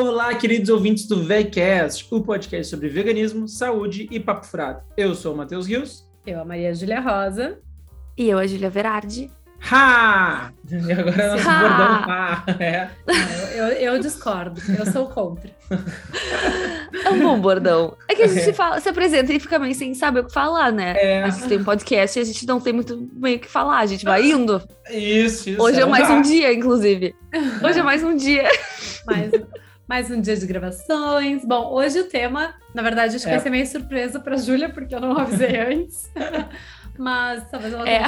Olá, queridos ouvintes do VECast, o podcast sobre veganismo, saúde e papo furado. Eu sou o Matheus Rios. Eu, a Maria Júlia Rosa. E eu, a Júlia Verardi. Ha! E agora é nosso ha! bordão ha! É. Eu, eu, discordo, eu sou contra. É um bom bordão. É que a gente é. fala, se apresenta e fica meio sem saber o que falar, né? É. A gente tem um podcast e a gente não tem muito meio o que falar, a gente vai indo. Isso, isso. Hoje é, é mais um dia, inclusive. Hoje é mais um dia. Mais, mais um dia de gravações. Bom, hoje o tema, na verdade, acho que é. vai ser meio surpresa para Júlia, porque eu não avisei antes. Mas talvez ela é.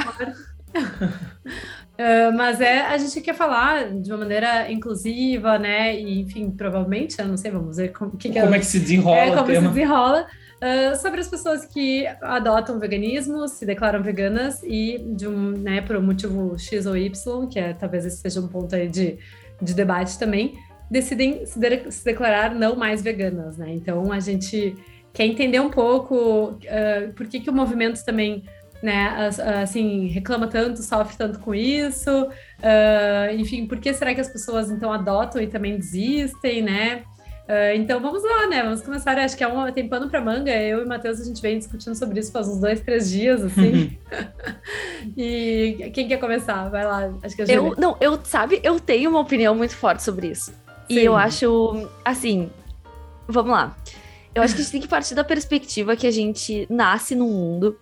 Uh, mas é, a gente quer falar de uma maneira inclusiva, né? E, enfim, provavelmente, eu não sei, vamos ver como, que como é, é que se desenrola. É, como se desenrola. Uh, sobre as pessoas que adotam veganismo, se declaram veganas e de um, né, por um motivo X ou Y, que é talvez esse seja um ponto aí de, de debate também, decidem se, de, se declarar não mais veganas, né? Então a gente quer entender um pouco uh, por que, que o movimento também né, assim, reclama tanto, sofre tanto com isso, uh, enfim, por que será que as pessoas então adotam e também desistem, né? Uh, então vamos lá, né? Vamos começar. Acho que é um, tem pano para manga. Eu e o Matheus a gente vem discutindo sobre isso faz uns dois, três dias, assim. e quem quer começar? Vai lá. Acho que eu, eu não, eu sabe, eu tenho uma opinião muito forte sobre isso. Sim. E eu acho, assim, vamos lá. Eu acho que a gente tem que partir da perspectiva que a gente nasce num mundo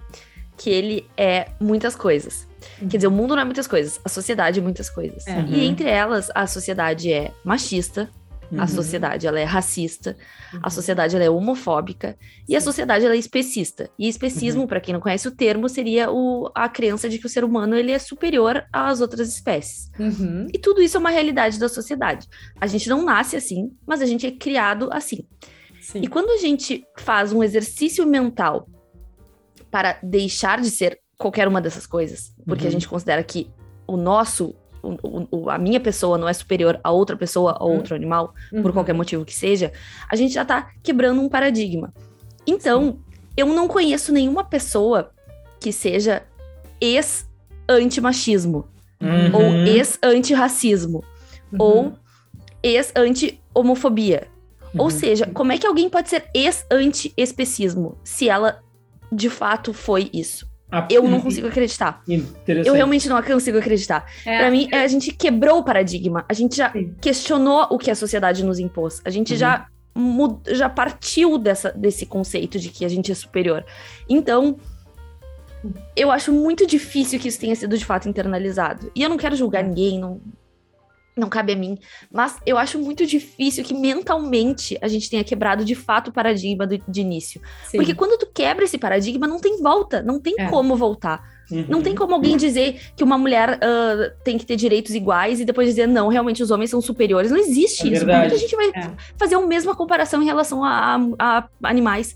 que ele é muitas coisas. Uhum. Quer dizer, o mundo não é muitas coisas, a sociedade é muitas coisas. Uhum. E entre elas, a sociedade é machista, uhum. a sociedade ela é racista, a uhum. sociedade ela é homofóbica e a sociedade ela é especista. E especismo, uhum. para quem não conhece o termo, seria o, a crença de que o ser humano ele é superior às outras espécies. Uhum. E tudo isso é uma realidade da sociedade. A gente não nasce assim, mas a gente é criado assim. Sim. E quando a gente faz um exercício mental para deixar de ser qualquer uma dessas coisas, porque uhum. a gente considera que o nosso, o, o, a minha pessoa não é superior a outra pessoa ou uhum. outro animal, uhum. por qualquer motivo que seja, a gente já tá quebrando um paradigma. Então, Sim. eu não conheço nenhuma pessoa que seja ex-antimachismo, uhum. ou ex-antirracismo, uhum. ou ex-anti-homofobia. Ou uhum. seja, como é que alguém pode ser ex-anti-especismo se ela de fato foi isso. Ah, eu não consigo acreditar. Eu realmente não consigo acreditar. É, para mim, a gente quebrou o paradigma. A gente já sim. questionou o que a sociedade nos impôs. A gente uhum. já, já partiu dessa, desse conceito de que a gente é superior. Então, eu acho muito difícil que isso tenha sido de fato internalizado. E eu não quero julgar ninguém, não, não cabe a mim. Mas eu acho muito difícil que mentalmente a gente tenha quebrado de fato o paradigma do, de início. Sim. Porque quando tu quebra esse paradigma, não tem volta, não tem é. como voltar. Uhum. Não tem como alguém dizer que uma mulher uh, tem que ter direitos iguais e depois dizer, não, realmente os homens são superiores. Não existe é isso. Como que a gente vai é. fazer a mesma comparação em relação a, a, a animais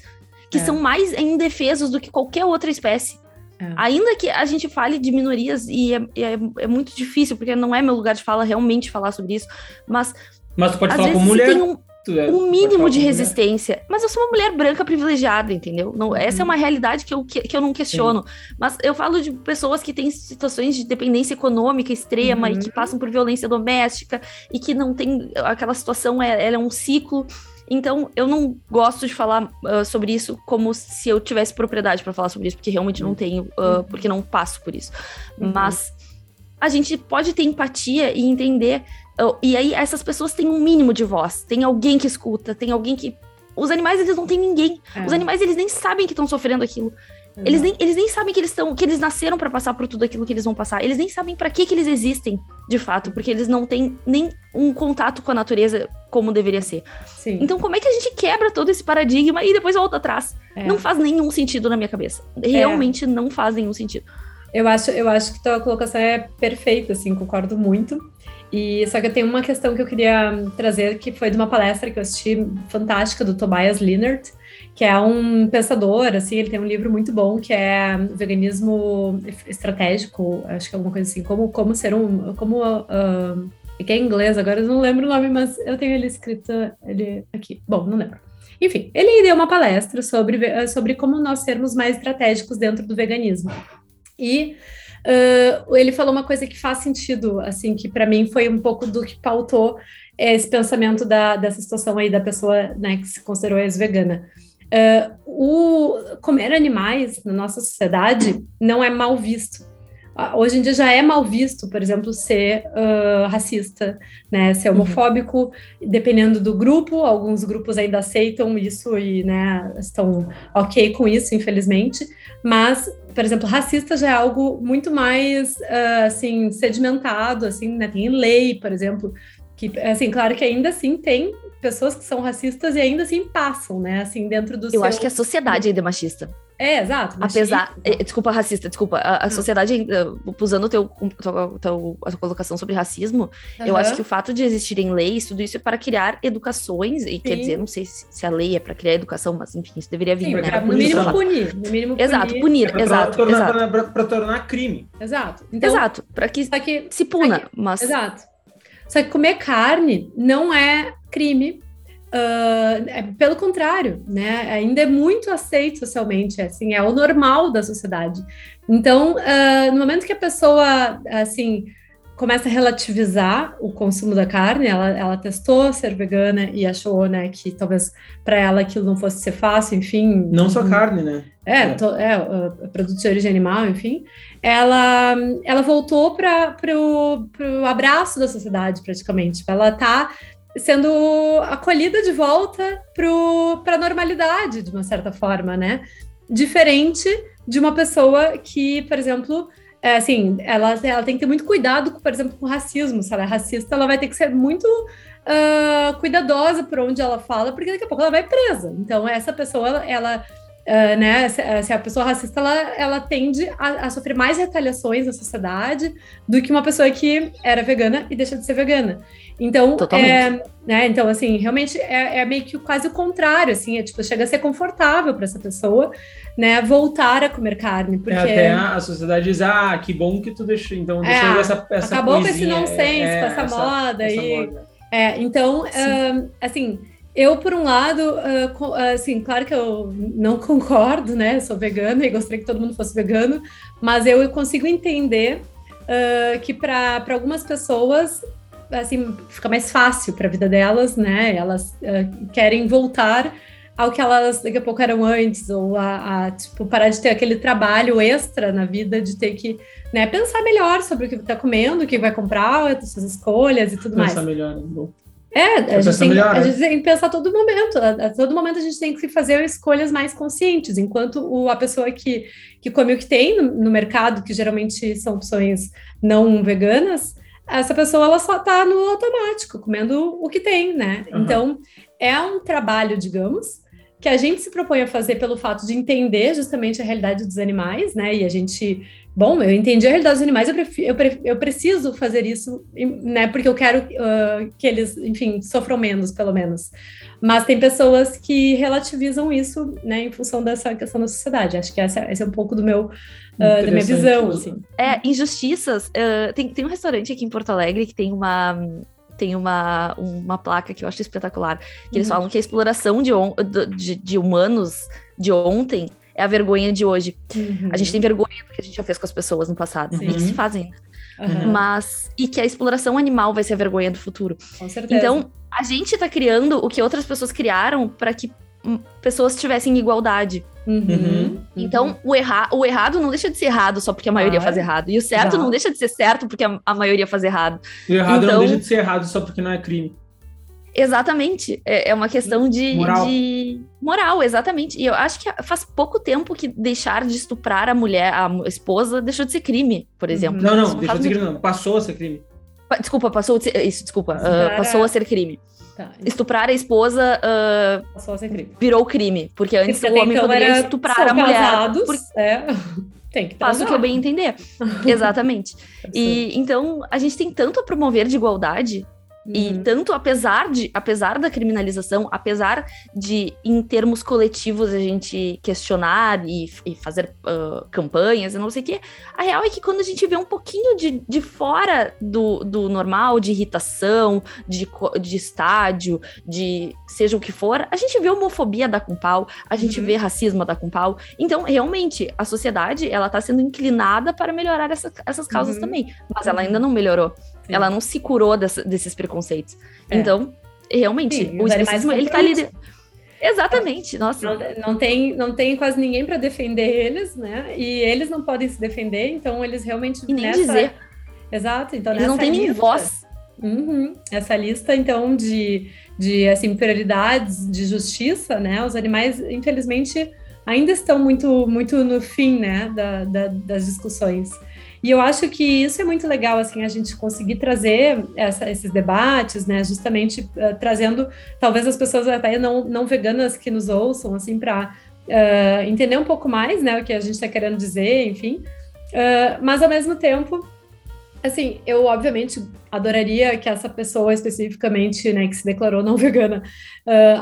que é. são mais indefesos do que qualquer outra espécie? É. Ainda que a gente fale de minorias, e é, é, é, muito difícil, porque não é meu lugar de fala realmente falar sobre isso, mas. Mas tu pode falar com mulher. Tem um, é, um mínimo de resistência. Mulher. Mas eu sou uma mulher branca privilegiada, entendeu? Não, uhum. Essa é uma realidade que eu, que, que eu não questiono. Sim. Mas eu falo de pessoas que têm situações de dependência econômica extrema uhum. e que passam por violência doméstica e que não tem. Aquela situação é, ela é um ciclo. Então, eu não gosto de falar uh, sobre isso como se eu tivesse propriedade para falar sobre isso, porque realmente não tenho, uh, porque não passo por isso. Uhum. Mas a gente pode ter empatia e entender. Uh, e aí, essas pessoas têm um mínimo de voz. Tem alguém que escuta, tem alguém que. Os animais, eles não têm ninguém. É. Os animais, eles nem sabem que estão sofrendo aquilo. Eles nem, eles nem sabem que eles estão, que eles nasceram para passar por tudo aquilo que eles vão passar. Eles nem sabem para que que eles existem, de fato, porque eles não têm nem um contato com a natureza como deveria ser. Sim. Então, como é que a gente quebra todo esse paradigma e depois volta atrás? É. Não faz nenhum sentido na minha cabeça. Realmente é. não faz nenhum sentido. Eu acho, eu acho que tua colocação é perfeita, assim, concordo muito. E só que eu tenho uma questão que eu queria trazer que foi de uma palestra que eu assisti fantástica do Tobias Linnert, que é um pensador, assim, ele tem um livro muito bom que é Veganismo Estratégico, acho que é alguma coisa assim, como, como ser um, como, uh, que é em inglês, agora eu não lembro o nome, mas eu tenho ele escrito ele aqui, bom, não lembro. Enfim, ele deu uma palestra sobre, sobre como nós sermos mais estratégicos dentro do veganismo. E uh, ele falou uma coisa que faz sentido, assim, que para mim foi um pouco do que pautou esse pensamento da, dessa situação aí da pessoa né, que se considerou ex-vegana. Uh, o comer animais na nossa sociedade não é mal visto. Uh, hoje em dia já é mal visto, por exemplo, ser uh, racista, né, ser uhum. homofóbico, uhum. dependendo do grupo. Alguns grupos ainda aceitam isso e né, estão ok com isso, infelizmente. Mas, por exemplo, racista já é algo muito mais assim sedimentado, assim, né, tem lei, por exemplo, que assim, claro que ainda assim tem pessoas que são racistas e ainda assim passam, né? Assim, dentro do Eu seu... acho que a sociedade ainda é machista. É, exato. Machista. Apesar. É, desculpa, racista, desculpa. A, a sociedade, ainda, usando teu, teu, teu, a tua colocação sobre racismo, uhum. eu acho que o fato de existirem leis, tudo isso é para criar educações, e Sim. quer dizer, não sei se, se, a lei é para criar educação, mas enfim, isso deveria vir, Sim, né? no mínimo punir. No mínimo punir. Exato, punir, é exato. Tornar, Para tornar crime. Exato. Então, exato, para que, que, se puna, que, mas. Exato. Só que comer carne não é crime. Uh, é, pelo contrário, né? Ainda é muito aceito socialmente, assim, é o normal da sociedade. Então, uh, no momento que a pessoa, assim, começa a relativizar o consumo da carne, ela, ela testou ser vegana e achou, né, que talvez para ela aquilo não fosse ser fácil, enfim. Não só carne, né? É, é. To, é uh, produto de origem animal, enfim. Ela, ela voltou para o abraço da sociedade, praticamente. Ela está sendo acolhida de volta para a normalidade, de uma certa forma, né? Diferente de uma pessoa que, por exemplo, é, assim, ela, ela tem que ter muito cuidado, por exemplo, com racismo. Se ela é racista, ela vai ter que ser muito uh, cuidadosa por onde ela fala, porque daqui a pouco ela vai presa. Então, essa pessoa, ela. Uh, né, se, se, a pessoa racista ela, ela tende a, a, sofrer mais retaliações na sociedade do que uma pessoa que era vegana e deixa de ser vegana. Então, é, né, então assim, realmente é, é, meio que quase o contrário, assim, é tipo, chega a ser confortável para essa pessoa, né, voltar a comer carne, porque... É, até a, sociedade diz, ah, que bom que tu deixou, então é, deixou essa, essa Acabou com esse nonsense, é, com essa, essa moda essa e... Moda. É, então, uh, assim, eu, por um lado, uh, assim, claro que eu não concordo, né, sou vegana e gostaria que todo mundo fosse vegano, mas eu consigo entender uh, que para algumas pessoas assim, fica mais fácil para a vida delas, né? Elas uh, querem voltar ao que elas daqui a pouco eram antes, ou a, a, tipo, parar de ter aquele trabalho extra na vida de ter que né, pensar melhor sobre o que está comendo, o que vai comprar, as suas escolhas e tudo pensar mais. Melhor, né? É, a gente, tem, melhor, a gente, tem, que pensar a todo momento. A, a, todo momento a gente tem que fazer escolhas mais conscientes, enquanto o, a pessoa que, que come o que tem no, no mercado, que geralmente são opções não veganas, essa pessoa ela só está no automático, comendo o que tem, né? Uhum. Então, é um trabalho, digamos, que a gente se propõe a fazer pelo fato de entender justamente a realidade dos animais, né? E a gente, bom, eu entendi a realidade dos animais, eu, prefiro, eu, pre, eu preciso fazer isso, né? Porque eu quero uh, que eles, enfim, sofram menos, pelo menos. Mas tem pessoas que relativizam isso, né, em função dessa questão da sociedade. Acho que essa, esse é um pouco do meu uh, da minha visão, assim. É, injustiças. Uh, tem, tem um restaurante aqui em Porto Alegre que tem uma tem uma, uma placa que eu acho espetacular. Que eles uhum. falam que a exploração de, on, de, de, humanos de ontem é a vergonha de hoje. Uhum. A gente tem vergonha do que a gente já fez com as pessoas no passado. Sim. E que se fazem. Uhum. Mas. E que a exploração animal vai ser a vergonha do futuro. Com certeza. Então, a gente tá criando o que outras pessoas criaram para que pessoas tivessem igualdade. Uhum. uhum. Então, o, erra o errado não deixa de ser errado só porque a maioria ah, faz errado. E o certo não deixa de ser certo porque a, a maioria faz errado. E o errado então, não deixa de ser errado só porque não é crime. Exatamente. É, é uma questão de moral. de moral. exatamente. E eu acho que faz pouco tempo que deixar de estuprar a mulher, a esposa, deixou de ser crime, por uhum. exemplo. Não, não, não deixou de ser crime, não. Passou a ser crime. Desculpa, passou a ser, isso, desculpa. Uh, passou a ser crime. Tá. Estuprar a esposa uh, crime. virou crime. Porque antes porque o homem então poderia estuprar a mulher. Casados, por... é. Tem que Faço o que eu bem entender. Exatamente. e então a gente tem tanto a promover de igualdade e uhum. tanto apesar de, apesar da criminalização, apesar de em termos coletivos a gente questionar e, e fazer uh, campanhas e não sei o quê, a real é que quando a gente vê um pouquinho de, de fora do, do normal, de irritação, de, de estádio, de seja o que for, a gente vê homofobia da com pau, a gente uhum. vê racismo da com pau. Então, realmente, a sociedade ela tá sendo inclinada para melhorar essa, essas causas uhum. também, mas ela ainda não melhorou. Ela não se curou dessa, desses preconceitos. É. Então, realmente, Sim, o especismo, ele tá ali. Exatamente, nossa. Não, não, tem, não tem quase ninguém para defender eles, né? E eles não podem se defender, então eles realmente. E nem nessa... dizer. Exato, então eles não têm nem voz. Uhum, essa lista, então, de, de assim, prioridades de justiça, né? Os animais, infelizmente, ainda estão muito, muito no fim, né, da, da, das discussões. E eu acho que isso é muito legal, assim, a gente conseguir trazer essa, esses debates, né, justamente uh, trazendo, talvez as pessoas até não, não veganas que nos ouçam, assim, para uh, eh, entender um pouco mais, né, o que a gente está querendo dizer, enfim. Uh, mas, ao mesmo tempo, assim, eu obviamente adoraria que essa pessoa especificamente, né, que se declarou não vegana,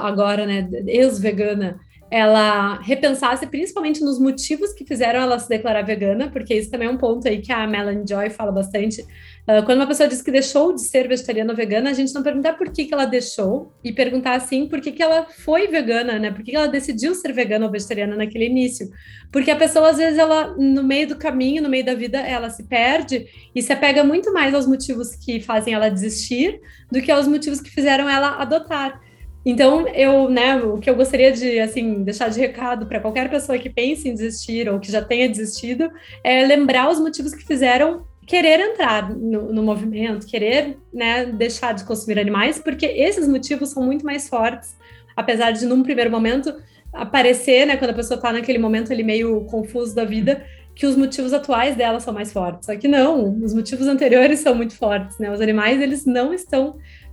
agora, né, ex-vegana, ela repensasse principalmente nos motivos que fizeram ela se declarar vegana, porque isso também é um ponto aí que a Melanie Joy fala bastante. Uh, quando uma pessoa diz que deixou de ser vegetariana ou vegana, a gente não perguntar por que, que ela deixou, e perguntar assim por que, que ela foi vegana, né? Por que, que ela decidiu ser vegana ou vegetariana naquele início. Porque a pessoa, às vezes, ela, no meio do caminho, no meio da vida, ela se perde e se apega muito mais aos motivos que fazem ela desistir do que aos motivos que fizeram ela adotar. Então, eu, né, o que eu gostaria de, assim, deixar de recado para qualquer pessoa que pense em desistir ou que já tenha desistido, é lembrar os motivos que fizeram querer entrar no, no movimento, querer, né, deixar de consumir animais, porque esses motivos são muito mais fortes, apesar de, num primeiro momento, aparecer, né, quando a pessoa está naquele momento ali meio confuso da vida, que os motivos atuais dela são mais fortes. Só que não, os motivos anteriores são muito fortes, né? Os animais, eles não estão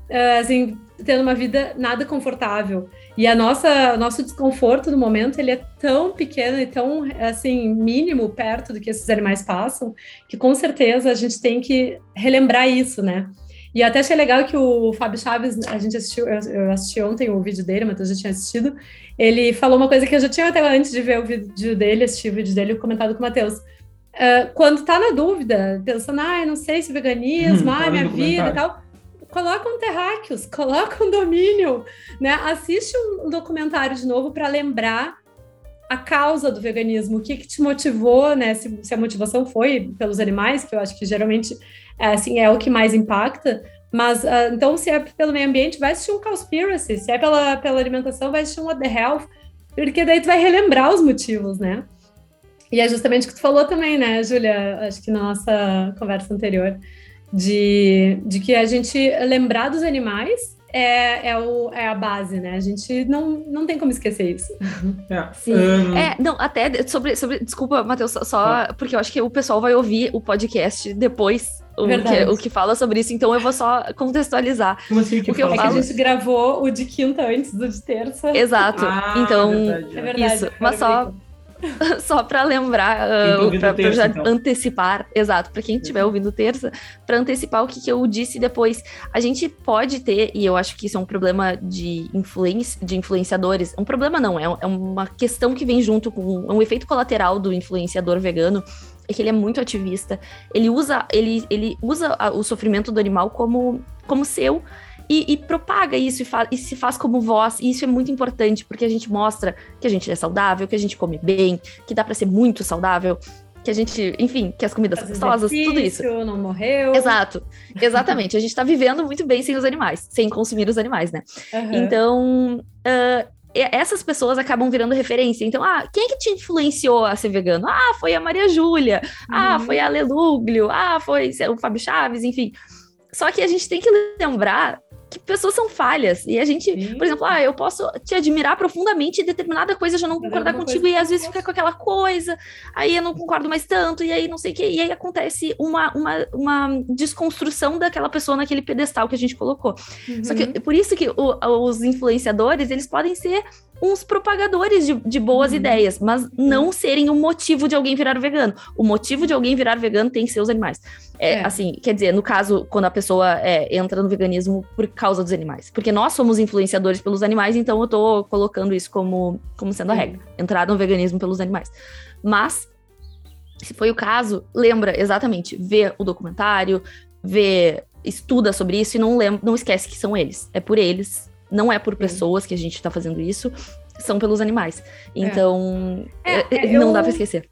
uh, assim, tendo uma vida nada confortável. E a nossa nosso desconforto no momento, ele é tão pequeno e tão assim mínimo perto do que esses animais passam, que com certeza a gente tem que relembrar isso, né? E até achei legal que o Fábio Chaves, a gente assistiu, eu assisti ontem o vídeo dele, mas eu já tinha assistido. Ele falou uma coisa que eu já tinha até antes de ver o vídeo dele, assistir o vídeo dele, comentado com o Matheus. Uh, quando tá na dúvida, pensando, ah, não sei se veganismo, hum, ah, minha vida e tal coloca um terráqueos, coloca um domínio, né? Assiste um documentário de novo para lembrar a causa do veganismo, o que, que te motivou, né? Se, se, a motivação foi pelos animais, que eu acho que geralmente é, assim, é o que mais impacta. Mas uh, então, se é pelo meio ambiente, vai assistir um Conspiracy, se é pela, pela alimentação, vai assistir um What the Health, porque daí tu vai relembrar os motivos, né? E é justamente o que tu falou também, né, Júlia? Acho que na nossa conversa anterior de, de que a gente lembrar dos animais é, é, o, é a base, né? A gente não, não tem como esquecer isso. É, Sim. Um... é não, até sobre, sobre desculpa, Matheus, só, só porque eu acho que o pessoal vai ouvir o podcast depois o que, o que, fala sobre isso, então eu vou só contextualizar. Como assim, que o que fala? eu falo... É que a gente gravou o de quinta antes do de terça. Exato. Ah, então, verdade, é verdade, isso. Mas só Só para lembrar, uh, ah, para já então. antecipar, exato, para quem estiver ouvindo terça, para antecipar o que, que eu disse depois. A gente pode ter, e eu acho que isso é um problema de, influência, de influenciadores, um problema não, é, é uma questão que vem junto com é um efeito colateral do influenciador vegano, é que ele é muito ativista, ele usa, ele, ele usa o sofrimento do animal como, como seu e, e propaga isso e, e, se faz como voz. E isso é muito importante, porque a gente mostra que a gente é saudável, que a gente come bem, que dá para ser muito saudável, que a gente, enfim, que as comidas são gostosas, tudo isso. não morreu. Exato, exatamente. a gente tá vivendo muito bem sem os animais, sem consumir os animais, né? Uhum. Então, uh, essas pessoas acabam virando referência. Então, ah, quem é que te influenciou a ser vegano? Ah, foi a Maria Júlia, ah, uhum. ah, foi a Leluglio, ah, foi o Fábio Chaves, enfim. Só que a gente tem que lembrar que pessoas são falhas. E a gente, Sim. por exemplo, ah, eu posso te admirar profundamente e determinada coisa já não concordar contigo, e às vezes fica com aquela coisa, aí eu não concordo mais tanto, e aí não sei o quê, e aí acontece uma, uma, uma desconstrução daquela pessoa naquele pedestal que a gente colocou. Uhum. Só que uhum. por isso que o, os influenciadores, eles podem ser uns propagadores de, de boas uhum. ideias, mas não serem o motivo de alguém virar vegano. O motivo de alguém virar vegano tem que ser os animais. É, é. Assim, quer dizer, no caso, quando a pessoa é, entra no veganismo por causa dos animais. Porque nós somos influenciadores pelos animais, então eu tô colocando isso como, como sendo a regra. Entrar no veganismo pelos animais. Mas, se foi o caso, lembra exatamente, vê o documentário, vê, estuda sobre isso e não, lembra, não esquece que são eles. É por eles não é por pessoas que a gente tá fazendo isso, são pelos animais. É. Então, é. É, não eu... dá pra esquecer.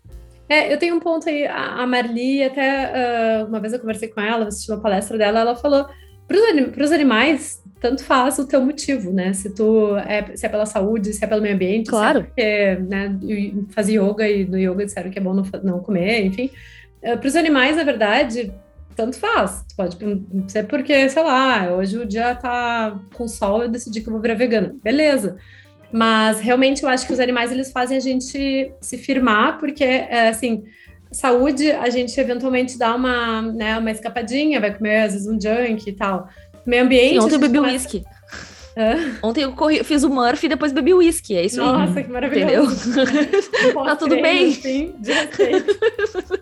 É, eu tenho um ponto aí, a Marli, até uh, uma vez eu conversei com ela, assisti uma palestra dela, ela falou, para os animais, tanto faz o teu motivo, né? Se tu é, se é pela saúde, se é pelo meio ambiente, claro. se é porque, né, fazer yoga e no yoga disseram que é bom não, não comer, enfim. Uh, para os animais, na verdade, tanto faz. Pode ser porque, sei lá, hoje o dia tá com sol, eu decidi que eu vou virar vegana. Beleza. Mas realmente eu acho que os animais eles fazem a gente se firmar, porque é, assim, saúde a gente eventualmente dá uma, né, uma escapadinha, vai comer às vezes um junk e tal. Meio ambiente. Sim, ontem eu bebi uísque. Ontem eu corri, fiz o Murphy e depois bebi uísque, é isso Nossa, aí. Nossa, que maravilhoso. tá tudo bem. Assim,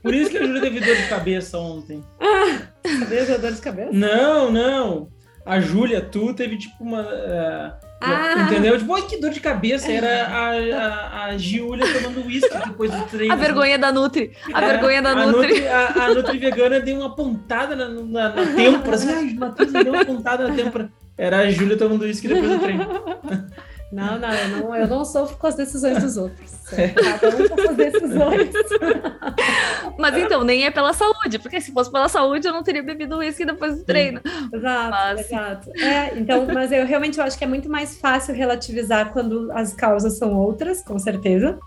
Por isso que a Júlia teve dor de cabeça ontem. Ah, cadê dor de cabeça? Não, não. A Júlia, tu teve tipo uma. Uh ah. Entendeu? Tipo, ai, que dor de cabeça. Era a, a, a Giulia tomando uísque depois do treino. A vergonha da Nutri. A é, vergonha da a Nutri. Nutri a, a, Nutri vegana deu uma pontada na, na, na têmpora. Assim, ai, Matheus deu uma pontada na têmpora. Era a Júlia tomando uísque depois do treino. Não, não eu, não, eu não sofro com as decisões dos outros. Cada um com as decisões. Mas então, nem é pela saúde, porque se fosse pela saúde, eu não teria bebido uísque depois do treino. Exato, mas... exato. É, então, mas eu realmente eu acho que é muito mais fácil relativizar quando as causas são outras, com certeza,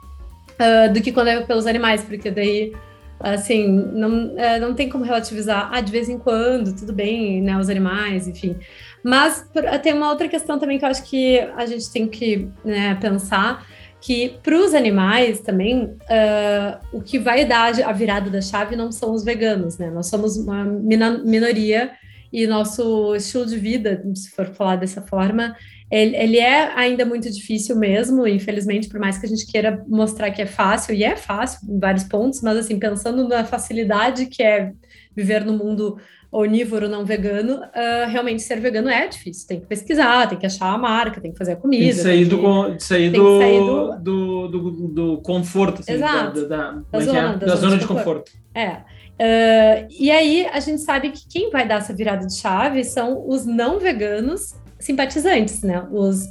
uh, do que quando é pelos animais, porque daí assim, não, é, não tem como relativizar, ah, de vez em quando, tudo bem, né, os animais, enfim. Mas tem uma outra questão também que eu acho que a gente tem que né, pensar que para os animais também uh, o que vai dar a virada da chave não são os veganos, né? Nós somos uma minoria e nosso estilo de vida, se for falar dessa forma, ele, ele, é ainda muito difícil mesmo, infelizmente, por mais que a gente queira mostrar que é fácil, e é fácil em vários pontos, mas assim, pensando na facilidade que é viver no mundo onívoro não vegano, uh, realmente ser vegano é difícil. Tem que pesquisar, tem que achar a marca, tem que fazer a comida. Tem que sair, do, que, sair, do, sair do, do, do, do, conforto, assim, Exato. Da, da, da, da, é zona, é? da, zona, de conforto. conforto. É. Uh, e aí a gente sabe que quem vai dar essa virada de chave são os não veganos simpatizantes, né? Os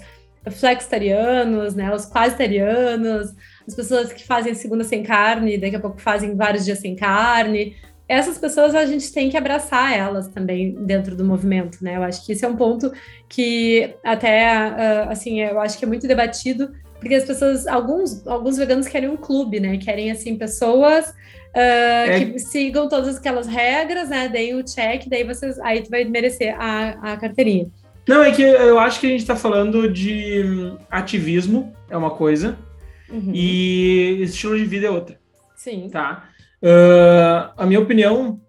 flexitarianos, né? Os quasitarianos, as pessoas que fazem segunda sem carne, daqui a pouco fazem vários dias sem carne essas pessoas a gente tem que abraçar elas também dentro do movimento, né? Eu acho que esse é um ponto que até, uh, assim, eu acho que é muito debatido, porque as pessoas, alguns, alguns veganos querem um clube, né? Querem, assim, pessoas uh, é... que sigam todas aquelas regras, né? Deem o check, daí vocês, aí tu vai merecer a, a carteirinha. Não, é que eu acho que a gente está falando de ativismo, é uma coisa, uhum. e estilo de vida é outra. Sim. Tá? Uh, a minha opinião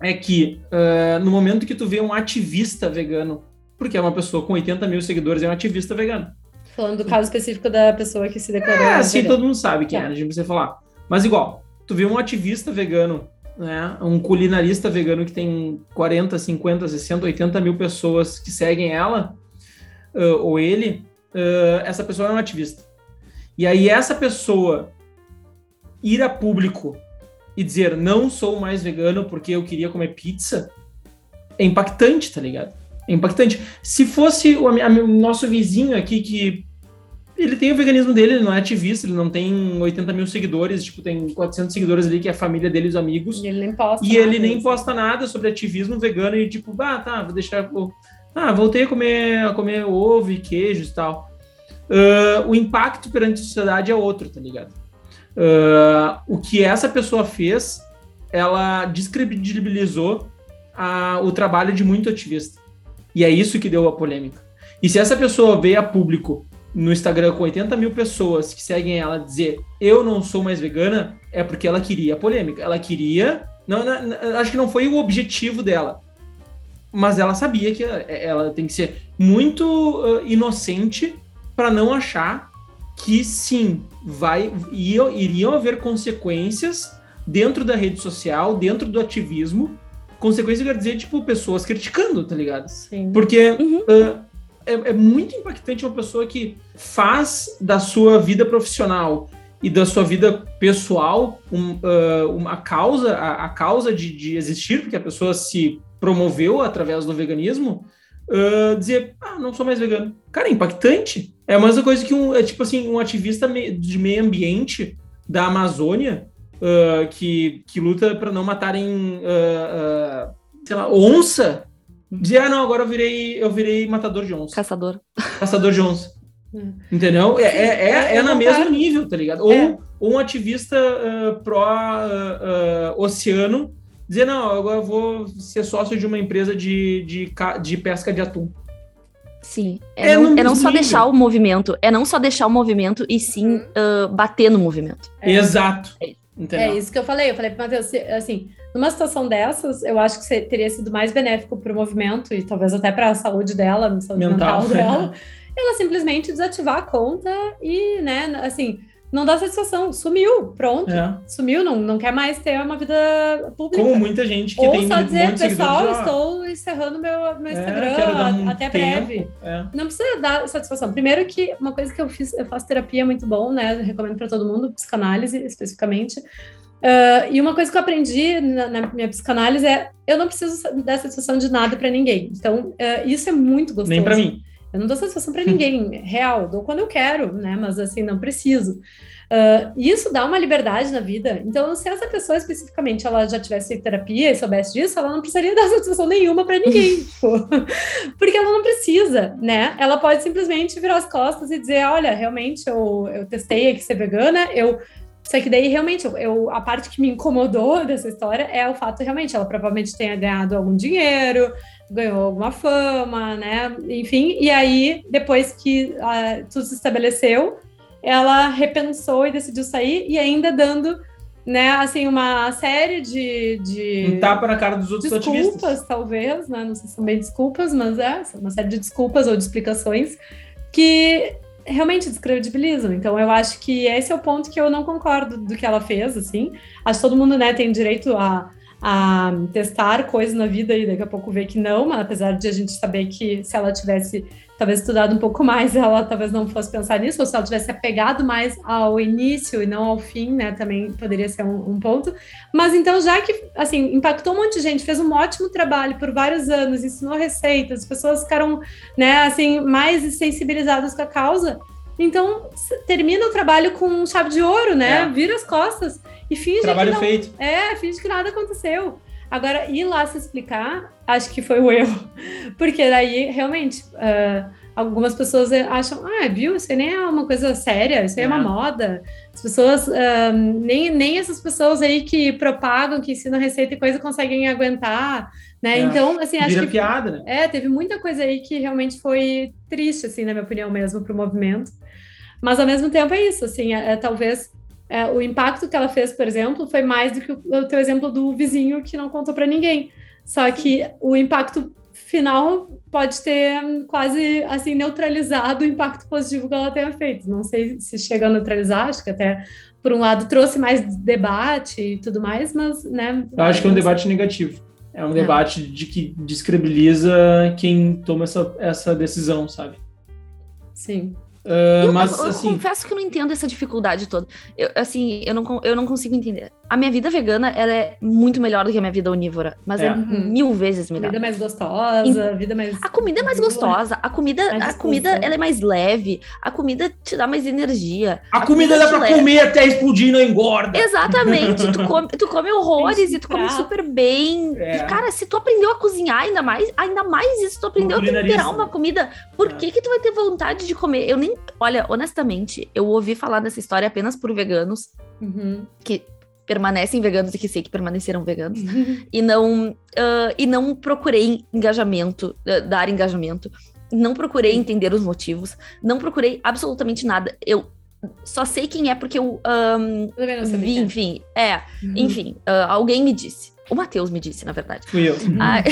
é que uh, no momento que tu vê um ativista vegano, porque é uma pessoa com 80 mil seguidores, é um ativista vegano. Falando do caso específico da pessoa que se declarou. É, assim, todo mundo sabe quem é, a gente não precisa falar. Mas igual, tu vê um ativista vegano, né, um culinarista vegano que tem 40, 50, 60, 80 mil pessoas que seguem ela, uh, ou ele, essa pessoa é um ativista. E aí essa pessoa ir a público e dizer não sou mais vegano porque eu queria comer pizza é impactante, tá ligado? É impactante. Se fosse o a, nosso vizinho aqui que ele tem o veganismo dele, ele não é ativista, ele não tem 80 mil seguidores, tipo, tem 400 seguidores ali que é a família dele, os amigos. E ele nem posta E ele nem posta nada sobre ativismo vegano e tipo, ah, tá, vou deixar. Ah, voltei a comer, a comer ovo e queijos e tal. Uh, o impacto perante a sociedade é outro, tá ligado? Uh, o que essa pessoa fez, ela descredibilizou a, o trabalho de muito ativista. E é isso que deu a polêmica. E se essa pessoa veio a público no Instagram com 80 mil pessoas que seguem ela dizer eu não sou mais vegana, é porque ela queria a polêmica. Ela queria. Não, não, acho que não foi o objetivo dela. Mas ela sabia que ela, ela tem que ser muito uh, inocente para não achar que sim, vai iriam, iriam haver consequências dentro da rede social, dentro do ativismo. Consequência quer dizer, tipo, pessoas criticando, tá ligado? Sim. Porque uhum. uh, é, é, muito impactante uma pessoa que faz da sua vida profissional e da sua vida pessoal um, uh, uma causa, a, a causa de, de, existir, porque a pessoa se promoveu através do veganismo, uh, dizer, ah, não sou mais vegano. Cara, é impactante. É a mesma coisa que um, é tipo assim, um ativista de meio ambiente da Amazônia uh, que, que luta para não matarem, uh, sei lá, onça, dizer, ah, não, agora eu virei, eu virei matador de onça. Caçador. Caçador de onça. Entendeu? É, é, é, é na mesmo nível, tá ligado? Ou, é. ou um ativista uh, pró-oceano uh, uh, dizer, não, agora eu vou ser sócio de uma empresa de, de, de pesca de atum. Sim. É, é, não, é não só deixar o movimento, é não só deixar o movimento e sim uh, bater no movimento. É. Exato. É, é isso que eu falei. Eu falei para Matheus, assim, numa situação dessas, eu acho que teria sido mais benéfico para o movimento e talvez até para a saúde dela, saúde mental, mental dela, ela simplesmente desativar a conta e, né, assim, não dá satisfação, sumiu, pronto. É. Sumiu, não, não quer mais ter uma vida pública. Como muita gente que Ou tem só dizer, pessoal, estou encerrando meu, meu é, Instagram um até tempo. breve. É. Não precisa dar satisfação. Primeiro que uma coisa que eu fiz, eu faço terapia muito bom, né? Eu recomendo para todo mundo, psicanálise especificamente. Uh, e uma coisa que eu aprendi na, na, minha psicanálise é eu não preciso dar satisfação de nada para ninguém. Então, uh, isso é muito gostoso. Nem para mim. Eu não dou satisfação para ninguém, real, dou quando eu quero, né? Mas assim, não preciso. Uh, isso dá uma liberdade na vida. Então, se essa pessoa especificamente ela já tivesse feito terapia e soubesse disso, ela não precisaria dar satisfação nenhuma para ninguém, tipo, porque ela não precisa, né? Ela pode simplesmente virar as costas e dizer: olha, realmente eu, eu testei aqui ser vegana, eu só que daí, realmente, eu, a parte que me incomodou dessa história é o fato, realmente, ela provavelmente tenha ganhado algum dinheiro, ganhou alguma fama, né? Enfim, e aí, depois que uh, tudo se estabeleceu, ela repensou e decidiu sair, e ainda dando, né, assim, uma série de. de um tapa na cara dos outros desculpas, ativistas. talvez, né? Não sei se são bem desculpas, mas é uma série de desculpas ou de explicações que realmente descredibilizam. Então, eu acho que esse é o ponto que eu não concordo do que ela fez, assim. Acho que todo mundo, né, tem direito a a testar coisas na vida e daqui a pouco ver que não, mas apesar de a gente saber que se ela tivesse talvez estudado um pouco mais, ela talvez não fosse pensar nisso, ou se ela tivesse apegado mais ao início e não ao fim, né, também poderia ser um, um ponto. Mas então, já que, assim, impactou um monte de gente, fez um ótimo trabalho por vários anos, ensinou receitas, as pessoas ficaram, né, assim, mais sensibilizadas com a causa, então termina o trabalho com chave de ouro, né, é. vira as costas e finge Trabalho que não, feito. É, finge que nada aconteceu. Agora, ir lá se explicar, acho que foi o erro. Porque daí, realmente, uh, algumas pessoas acham, ah, viu, isso aí nem é uma coisa séria, isso aí é, é uma moda. As pessoas, uh, nem, nem essas pessoas aí que propagam, que ensinam receita e coisa conseguem aguentar, né? É. Então, assim, acho Vira que... piada, né? É, teve muita coisa aí que realmente foi triste, assim, na minha opinião mesmo, para o movimento. Mas, ao mesmo tempo, é isso, assim, é, é talvez é, o impacto que ela fez, por exemplo, foi mais do que o, o teu exemplo do vizinho que não contou para ninguém. Só que o impacto final pode ter quase assim neutralizado o impacto positivo que ela tenha feito. Não sei se chega a neutralizar, acho que até por um lado trouxe mais debate e tudo mais, mas né. Eu acho que é um debate negativo. É um é. debate de que descredibiliza quem toma essa, essa decisão, sabe? Sim. Uh, mas, eu, eu, assim... confesso que eu não entendo essa dificuldade toda. Eu, assim, eu não, eu não consigo entender. A minha vida vegana, ela é muito melhor do que a minha vida onívora. Mas é, é mil vezes melhor. Vida mais gostosa, e, vida mais... A comida é mais gostosa. A comida, a comida ela é mais leve. A comida te dá mais energia. A, a comida, comida dá pra leve. comer até explodir e não engorda. Exatamente. tu, come, tu come horrores e tu come super bem. É. E, cara, se tu aprendeu a cozinhar ainda mais, ainda mais isso, tu aprendeu a temperar uma comida, por é. que que tu vai ter vontade de comer? Eu nem olha, honestamente, eu ouvi falar dessa história apenas por veganos uhum. que permanecem veganos e que sei que permaneceram veganos uhum. e não uh, e não procurei engajamento, uh, dar engajamento, não procurei entender os motivos, não procurei absolutamente nada. Eu só sei quem é porque eu um, vi, enfim, é, uhum. enfim, uh, alguém me disse. O Matheus me disse, na verdade. Fui eu. Ah,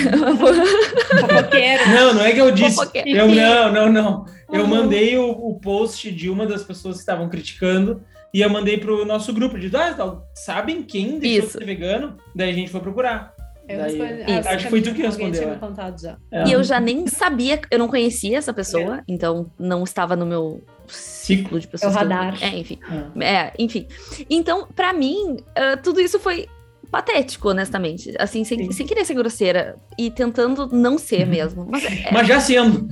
não, não é que eu disse. Eu não, não, não. Eu uhum. mandei o, o, post de uma das pessoas que estavam criticando e eu mandei pro nosso grupo de ah, sabem quem deixou Isso. de ser vegano? Daí a gente foi procurar. Daí, acho que foi tu que respondeu. É. E eu já nem sabia, eu não conhecia essa pessoa, é. então não estava no meu ciclo de pessoas. É o radar. Eu, é, enfim. É. é. enfim. Então, para mim, uh, tudo isso foi patético, honestamente. Assim, sem, sem querer ser grosseira e tentando não ser mesmo. Mas, é, mas já sendo.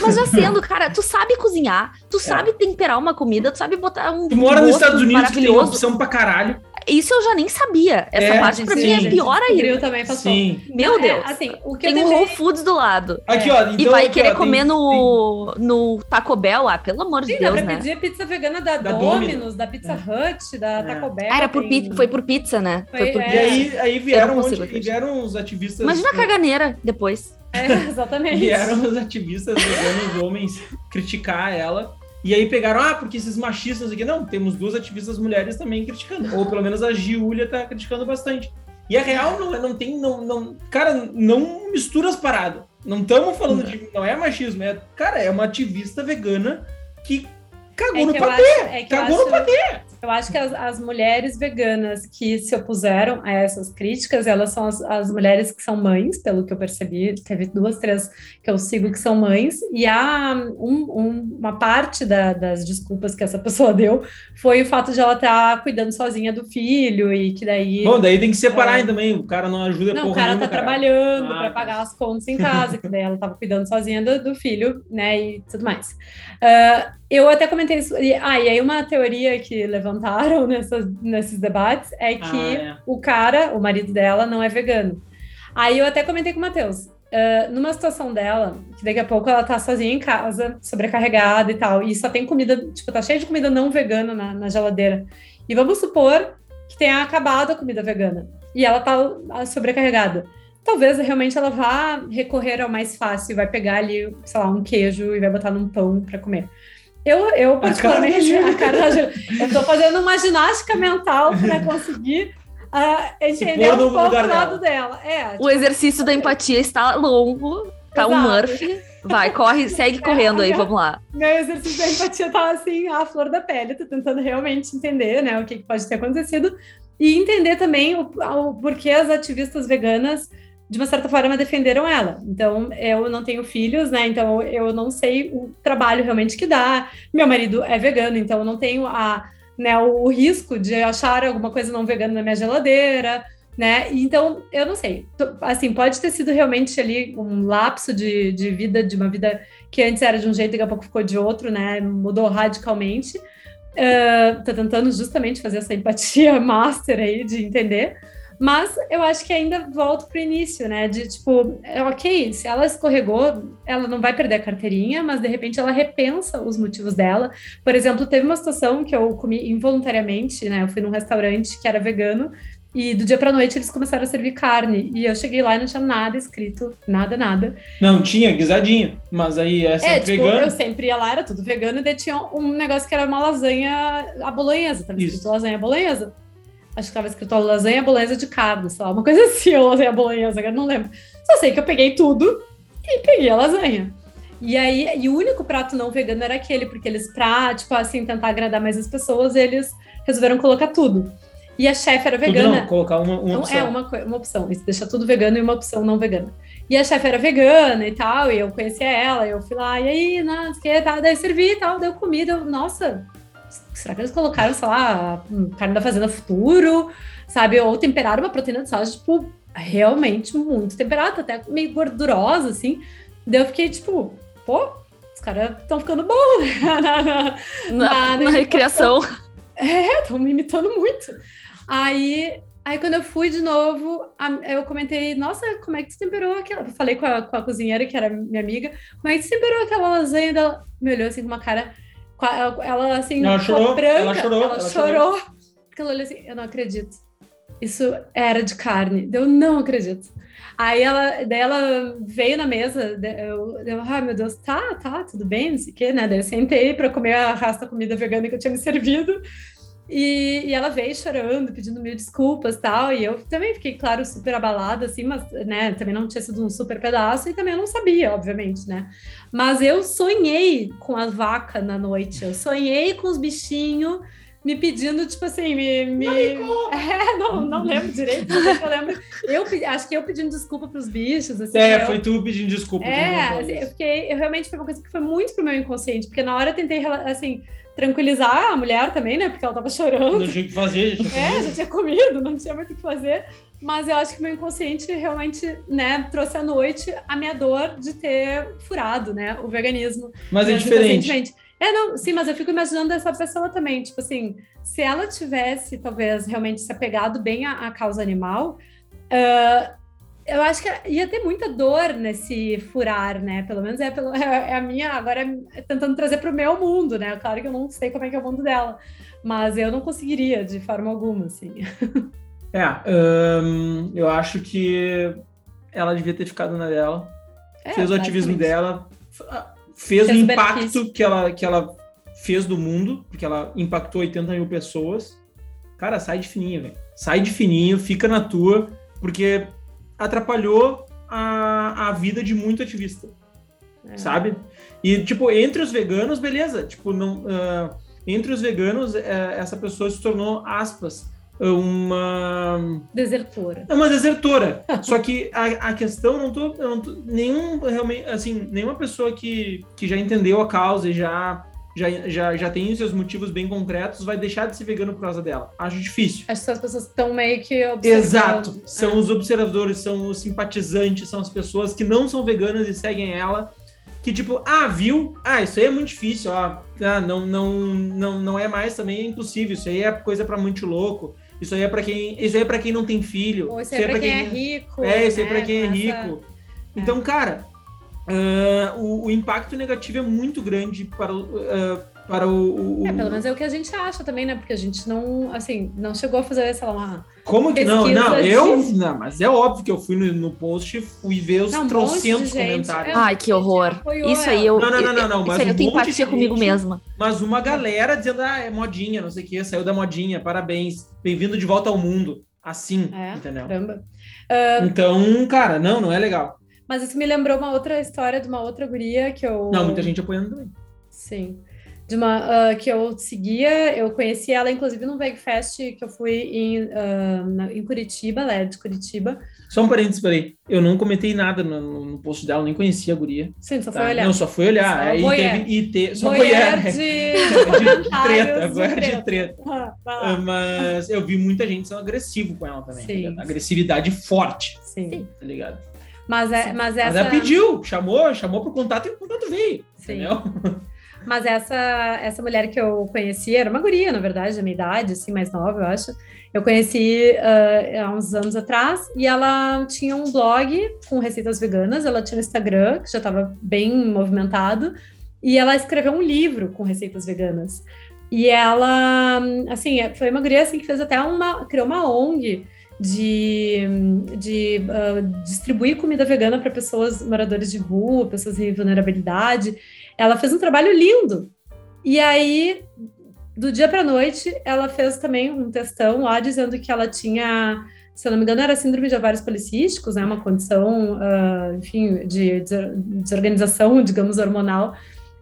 Mas já sendo, cara, tu sabe cozinhar, tu é. sabe temperar uma comida, tu sabe botar um. Tu mora nos Estados Unidos que tem opção pra caralho. isso eu já nem sabia. Essa é, parte pra sim, mim é pior ainda. também passou. Sim. Meu Deus. É, assim, o que Tem um Whole Foods do lado. Aqui, ó. Então, e vai aqui, querer ó, comer tem, no, tem... no Taco Bell, ah, pelo amor sim, de Deus, dá pra né? pedir pizza vegana da, da Domino's, da Pizza Hut, da Taco Bell. Ah, era por pizza, foi por pizza, né? Foi, foi por pizza. E aí, aí vieram, onde, vieram os ativistas... Imagina a caganeira depois. É, exatamente. Vieram os ativistas veganos, homens, criticar ela. E aí pegaram, ah, porque esses machistas aqui. Não, temos duas ativistas mulheres também criticando. Ou pelo menos a Giulia tá criticando bastante. E a real não, não tem. Não, não, cara, não mistura as paradas. Não estamos falando não. de. Não é machismo, é. Cara, é uma ativista vegana que cagou é no patê. é cagou acho, no patê. Eu acho que as, as, mulheres veganas que se opuseram a essas críticas, elas são as, as, mulheres que são mães, pelo que eu percebi. Teve duas, três que eu sigo que são mães, e há um, um, uma parte da, das desculpas que essa pessoa deu foi o fato de ela estar tá cuidando sozinha do filho e que daí. Bom, daí tem que separar é, também. O cara não ajuda Não, o cara tá trabalhando ah, para tá. pagar as contas em casa, que daí ela estava cuidando sozinha do, do, filho, né, e tudo mais. Uh, eu até comentei isso. Ah, e aí uma teoria que levantaram nessas, nesses debates é que ah, é. o cara, o marido dela, não é vegano. Aí eu até comentei com o Matheus. Uh, numa situação dela, que daqui a pouco ela tá sozinha em casa, sobrecarregada e tal, e só tem comida, tipo, tá cheio de comida não vegana na, na geladeira. E vamos supor que tenha acabado a comida vegana. E ela tá ah, sobrecarregada talvez realmente ela vá recorrer ao mais fácil, vai pegar ali, sei lá, um queijo e vai botar num pão para comer. Eu, eu particularmente, a cara da eu tô fazendo uma ginástica mental para conseguir uh, entender um pouco o lado dela. É, tipo, o exercício da empatia está longo, tá Exato. um Murphy. Vai, corre, segue correndo aí, vamos lá. Meu exercício da empatia tá assim, à flor da pele, tô tentando realmente entender, né, o que pode ter acontecido e entender também o, o porquê as ativistas veganas de uma certa forma, defenderam ela. Então, eu não tenho filhos, né? Então, eu não sei o trabalho realmente que dá. Meu marido é vegano, então eu não tenho a, né, o, o risco de achar alguma coisa não vegana na minha geladeira, né? Então, eu não sei. Assim, pode ter sido realmente ali um lapso de, de vida, de uma vida que antes era de um jeito e daqui a pouco ficou de outro, né? Mudou radicalmente. Uh, tô tentando justamente fazer essa empatia master aí de entender. Mas eu acho que ainda volto para o início, né? De tipo, é ok, se ela escorregou, ela não vai perder a carteirinha, mas de repente ela repensa os motivos dela. Por exemplo, teve uma situação que eu comi involuntariamente, né? Eu fui num restaurante que era vegano e do dia para noite eles começaram a servir carne. E eu cheguei lá e não tinha nada escrito, nada, nada. Não, tinha guisadinho, mas aí essa é, tipo, vegano. Eu sempre ia lá, era tudo vegano, e daí tinha um negócio que era uma lasanha à bolonhesa, tava escrito lasanha bolonhesa. Acho que estava escrito lasanha bolonhesa de carne, sei lá, uma coisa assim, ou lasanha bolonhesa, eu não lembro. Só sei que eu peguei tudo e peguei a lasanha. E aí, e o único prato não vegano era aquele, porque eles, pra, tipo assim, tentar agradar mais as pessoas, eles resolveram colocar tudo. E a chefe era vegana. Tudo não, colocar uma, uma opção. É, uma, uma opção. Isso deixa tudo vegano e uma opção não vegana. E a chefe era vegana e tal, e eu conhecia ela, eu fui lá, e aí, nossa, que tal, daí servi e tal, deu comida, eu, nossa, será que eles colocaram, sei lá, carne da fazenda futuro, sabe? Ou temperaram uma proteína de soja, tipo, realmente muito temperada, até meio gordurosa, assim. Daí eu fiquei, tipo, pô, os caras estão ficando bons né? na, na, na, na recriação. É, estão me imitando muito. Aí, aí quando eu fui de novo, eu comentei, nossa, como é que tu temperou aquela? Eu falei com a, com a cozinheira, que era minha amiga, como é que tu temperou aquela lasanha dela? Me olhou assim com uma cara ela, assim, ela chorou, branca, ela chorou, ela, ela chorou. Porque ela olhou assim, eu não acredito. Isso era de carne. Eu não acredito. Aí ela, daí ela veio na mesa, eu, eu ai meu Deus, tá, tá, tudo bem, não sei o quê, né? Daí eu sentei para comer a rasta comida vegana que eu tinha me servido. E, e, ela veio chorando, pedindo mil desculpas tal. E eu também fiquei, claro, super abalada, assim, mas, né, também não tinha sido um super pedaço e também eu não sabia, obviamente, né? Mas eu sonhei com a vaca na noite, eu sonhei com os bichinhos me pedindo, tipo assim, me. me... É, não, não lembro direito, eu lembro. Eu acho que eu pedindo desculpa para os bichos. Assim, é, eu... foi tu pedindo desculpa. É, assim, eu fiquei. Eu realmente foi uma coisa que foi muito pro meu inconsciente, porque na hora eu tentei, assim tranquilizar a mulher também, né? Porque ela tava chorando. Não tinha o que fazer, já tinha É, já tinha comido, não tinha muito o que fazer. Mas eu acho que meu inconsciente realmente, né, trouxe à noite a minha dor de ter furado, né, o veganismo. Mas é diferente. É, não, sim, mas eu fico imaginando essa pessoa também, tipo assim, se ela tivesse, talvez, realmente se apegado bem à, à causa animal, uh, eu acho que ia ter muita dor nesse furar, né? Pelo menos é, pelo, é a minha, agora é tentando trazer para o meu mundo, né? Claro que eu não sei como é que é o mundo dela, mas eu não conseguiria de forma alguma, assim. É, eu acho que ela devia ter ficado na dela, é, fez o ativismo dela, fez, fez o impacto benefício. que ela, que ela fez do mundo, porque ela impactou 80 mil pessoas. Cara, sai de fininho, velho. Sai de fininho, fica na tua, porque atrapalhou a, a vida de muito ativista, é. sabe? E, tipo, entre os veganos, beleza. Tipo, não, uh, entre os veganos, uh, essa pessoa se tornou, aspas, uma... Desertora. É uma desertora. Só que a, a questão, não tô, não tô... Nenhum, realmente, assim, nenhuma pessoa que, que já entendeu a causa e já já, já, já tem seus motivos bem concretos, vai deixar de ser vegano por causa dela. Acho difícil. Acho que as pessoas estão meio que observando. Exato. São é. os observadores, são os simpatizantes, são as pessoas que não são veganas e seguem ela. Que tipo, ah, viu? Ah, isso aí é muito difícil, ó. Ah, não, não, não, não é mais também, é impossível. Isso aí é coisa para muito louco. Isso aí é para quem, isso aí é para quem não tem filho. Ou isso aí é para quem, quem, é rico. É, isso aí é né? para quem é rico. Então, cara, Uh, o, o, impacto negativo é muito grande para, uh, para o, o, É, pelo menos é o que a gente acha também, né? Porque a gente não, assim, não chegou a fazer, sei lá, uma. Como que não? Não, eu. Não, mas é óbvio que eu fui no, no post e fui ver os não, um trocentos comentários. É, Ai, que horror. Isso aí eu. Não, não, não, não. não mas isso aí eu tenho empatia comigo mesma. Mas uma galera dizendo, ah, é modinha, não sei o quê, saiu da modinha, parabéns, bem-vindo de volta ao mundo. Assim, é, entendeu? Caramba. Uh... Então, cara, não, não é legal. Mas isso me lembrou uma outra história de uma outra guria que eu. Não, muita gente apoiando também. Sim. De uma uh, que eu seguia, eu conheci ela, inclusive, num Vegfest que eu fui em, uh, em Curitiba, ela é de Curitiba. Só um parênteses, peraí. Eu não comentei nada no, no post dela, nem conhecia a guria. Sim, só tá? foi olhar. Não, só foi olhar. Só aí teve, e ter, só foi olhar. De, de, de treta, agora de treta. Ah, Mas eu vi muita gente sendo agressivo com ela também. Tá Agressividade forte. Sim. Tá ligado? Mas, é, mas essa. Mas ela pediu, chamou, chamou pro contato e o contato veio. Sim. Entendeu? Mas essa, essa mulher que eu conheci, era uma guria, na verdade, da minha idade, assim, mais nova, eu acho. Eu conheci uh, há uns anos atrás e ela tinha um blog com receitas veganas, ela tinha um Instagram, que já estava bem movimentado, e ela escreveu um livro com receitas veganas. E ela, assim, foi uma guria assim, que fez até uma, criou uma ONG de, de uh, distribuir comida vegana para pessoas moradores de rua, pessoas em vulnerabilidade. Ela fez um trabalho lindo. E aí, do dia para a noite, ela fez também um testão lá dizendo que ela tinha, se eu não me engano, era síndrome de ovários policísticos, né, uma condição, uh, enfim, de desorganização, digamos, hormonal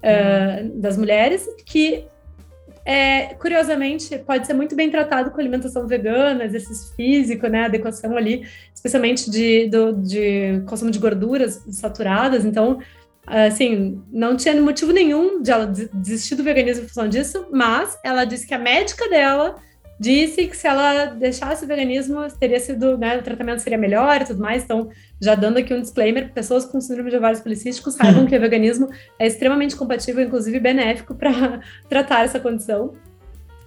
uh, uhum. das mulheres, que é, curiosamente, pode ser muito bem tratado com alimentação vegana, exercício físico, né, adequação ali, especialmente de, do, de consumo de gorduras saturadas. Então, assim, não tinha motivo nenhum de ela desistir do veganismo em função disso, mas ela disse que a médica dela disse que se ela deixasse o veganismo, teria sido, né, o tratamento seria melhor e tudo mais. Então, já dando aqui um disclaimer, pessoas com síndrome de ovários policísticos saibam que o veganismo é extremamente compatível, inclusive benéfico para tratar essa condição.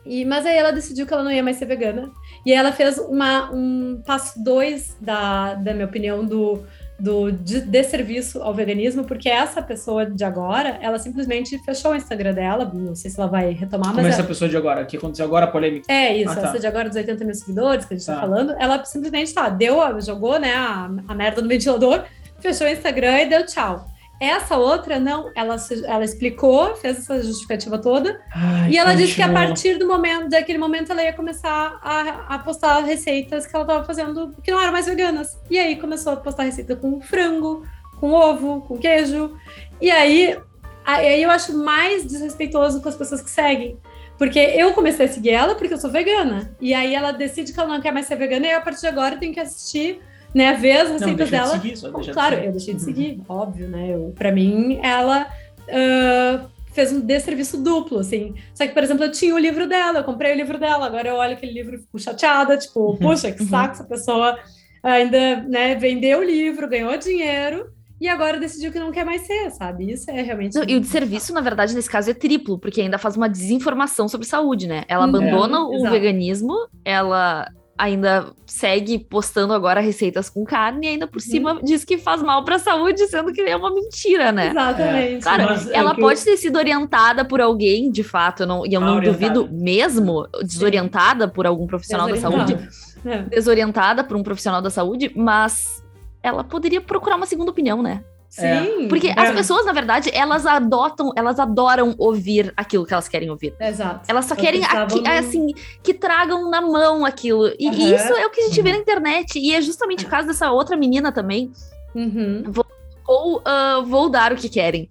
E, mas aí ela decidiu que ela não ia mais ser vegana. E aí ela fez uma, um passo dois da, da minha opinião, do do desserviço ao veganismo, porque essa pessoa de agora, ela simplesmente fechou o Instagram dela, não sei se ela vai retomar, mas... Como é essa pessoa de agora? que aconteceu agora, a polêmica? É, isso, ah, tá. essa de agora dos 80 mil seguidores que a gente tá, tá falando, ela simplesmente, tá, deu, jogou, né, a, a merda no ventilador, fechou o Instagram e deu tchau. Essa outra, não, ela, ela explicou, fez essa justificativa toda, Ai, e ela disse que a partir do momento, daquele momento, ela ia começar a, a postar receitas que ela estava fazendo que não eram mais veganas. E aí começou a postar receita com frango, com ovo, com queijo. E aí, aí eu acho mais desrespeitoso com as pessoas que seguem. Porque eu comecei a seguir ela porque eu sou vegana. E aí ela decide que ela não quer mais ser vegana, e a partir de agora eu tenho que assistir né, ver as receitas não, dela. De seguir, claro, de eu deixei de seguir, uhum. óbvio, né? Eu, pra mim, ela uh, fez um desserviço duplo, assim. Só que, por exemplo, eu tinha o livro dela, eu comprei o livro dela, agora eu olho aquele livro e fico chateada, tipo, uhum. puxa, que saco, essa pessoa ainda né, vendeu o livro, ganhou dinheiro e agora decidiu que não quer mais ser, sabe? Isso é realmente. Não, e o de serviço, na verdade, nesse caso é triplo, porque ainda faz uma desinformação sobre saúde, né? Ela uhum. abandona é, o exato. veganismo, ela ainda segue postando agora receitas com carne e ainda por cima uhum. diz que faz mal para a saúde, sendo que é uma mentira, né? Exatamente. É. Cara, Mas é ela é pode eu... ter sido orientada por alguém, de fato, não, e eu não duvido mesmo, desorientada por algum profissional da saúde, é. desorientada por um profissional da saúde, mas ela poderia procurar uma segunda opinião, né? Sim. Porque é. as pessoas, na verdade, elas adotam, elas adoram ouvir aquilo que elas querem ouvir. Exato. Elas só querem, aqui, no... assim, que tragam na mão aquilo. E, uhum. isso é o que a gente vê na internet. E é justamente o caso dessa outra menina também. Uhum. Vou, ou uh, vou dar o que querem.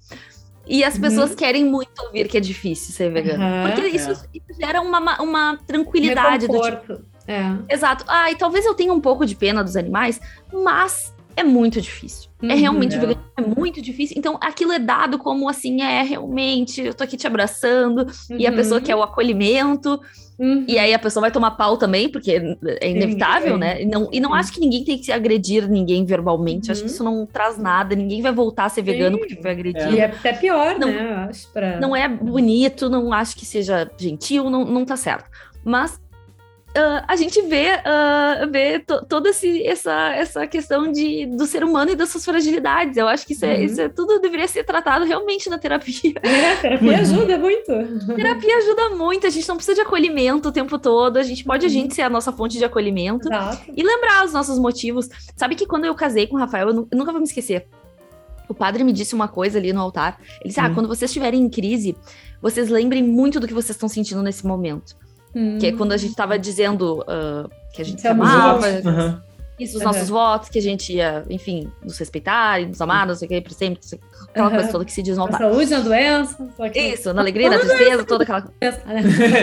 E as pessoas uhum. querem muito ouvir que é difícil ser vegano. Porque isso, é. isso gera uma, uma tranquilidade do tipo. É. Exato. Ah, e talvez eu tenha um pouco de pena dos animais, mas é muito difícil. É uhum, é realmente é. é. muito difícil. Então, aquilo é dado como assim, é realmente, eu tô aqui te abraçando, uhum. e a pessoa uhum. quer o acolhimento. Uhum. E aí a pessoa vai tomar pau também, porque é inevitável, né? E não, e não acho que ninguém tem que agredir ninguém verbalmente. Acho que uhum. isso não traz nada. Ninguém vai voltar a ser vegano Sim. porque foi agredido. É. E é até pior, não, né? Eu acho pra... Não é bonito, não acho que seja gentil, não, não tá certo. Mas Uh, a gente vê, uh, vê toda esse, essa, essa questão de, do ser humano e das suas fragilidades. Eu acho que isso, é, uhum. isso é, tudo deveria ser tratado realmente na terapia. É, terapia ajuda muito. Terapia ajuda muito. A gente não precisa de acolhimento o tempo todo. A gente pode uhum. a gente ser a nossa fonte de acolhimento. Exato. E lembrar os nossos motivos. Sabe que quando eu casei com o Rafael, eu, eu nunca vou me esquecer. O padre me disse uma coisa ali no altar. Ele disse: Ah, uhum. quando vocês estiverem em crise, vocês lembrem muito do que vocês estão sentindo nesse momento. Hum. Que é quando a gente estava dizendo uh, que a gente se amava. Uhum. Isso, os uhum. nossos votos, que a gente ia, enfim, nos respeitar e nos amar, não sei o que, para sempre, aquela uhum. coisa toda que se diz altar. Na saúde, na doença. Isso, na alegria, na tristeza, toda aquela coisa.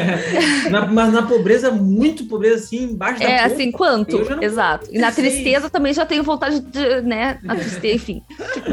na, mas na pobreza, muito pobreza, assim, embaixo da É, assim, quanto? Exato. E na tristeza também já tenho vontade de, né, na tristeza, enfim.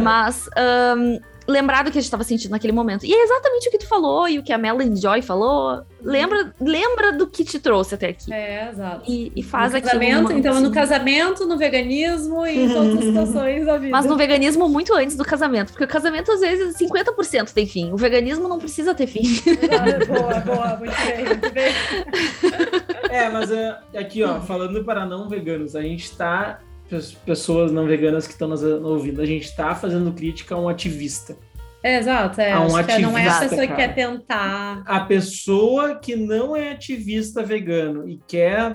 Mas... Um, lembrar do que a gente estava sentindo naquele momento. E é exatamente o que tu falou e o que a Melanie Joy falou. Lembra, lembra do que te trouxe até aqui. É, exato. E, e faz no aquilo. Casamento, então, assim. no casamento, no veganismo e em todas as situações da vida. Mas no veganismo muito antes do casamento, porque o casamento às vezes 50% tem fim. O veganismo não precisa ter fim. Ah, boa, boa, muito bem, muito bem. É, mas é, aqui, ó, falando para não veganos, a gente está pessoas não veganas que estão nos ouvindo, a gente está fazendo crítica a um ativista. É, exato, é. A um ativista, não é a pessoa cara. que quer tentar. A pessoa que não é ativista vegano e quer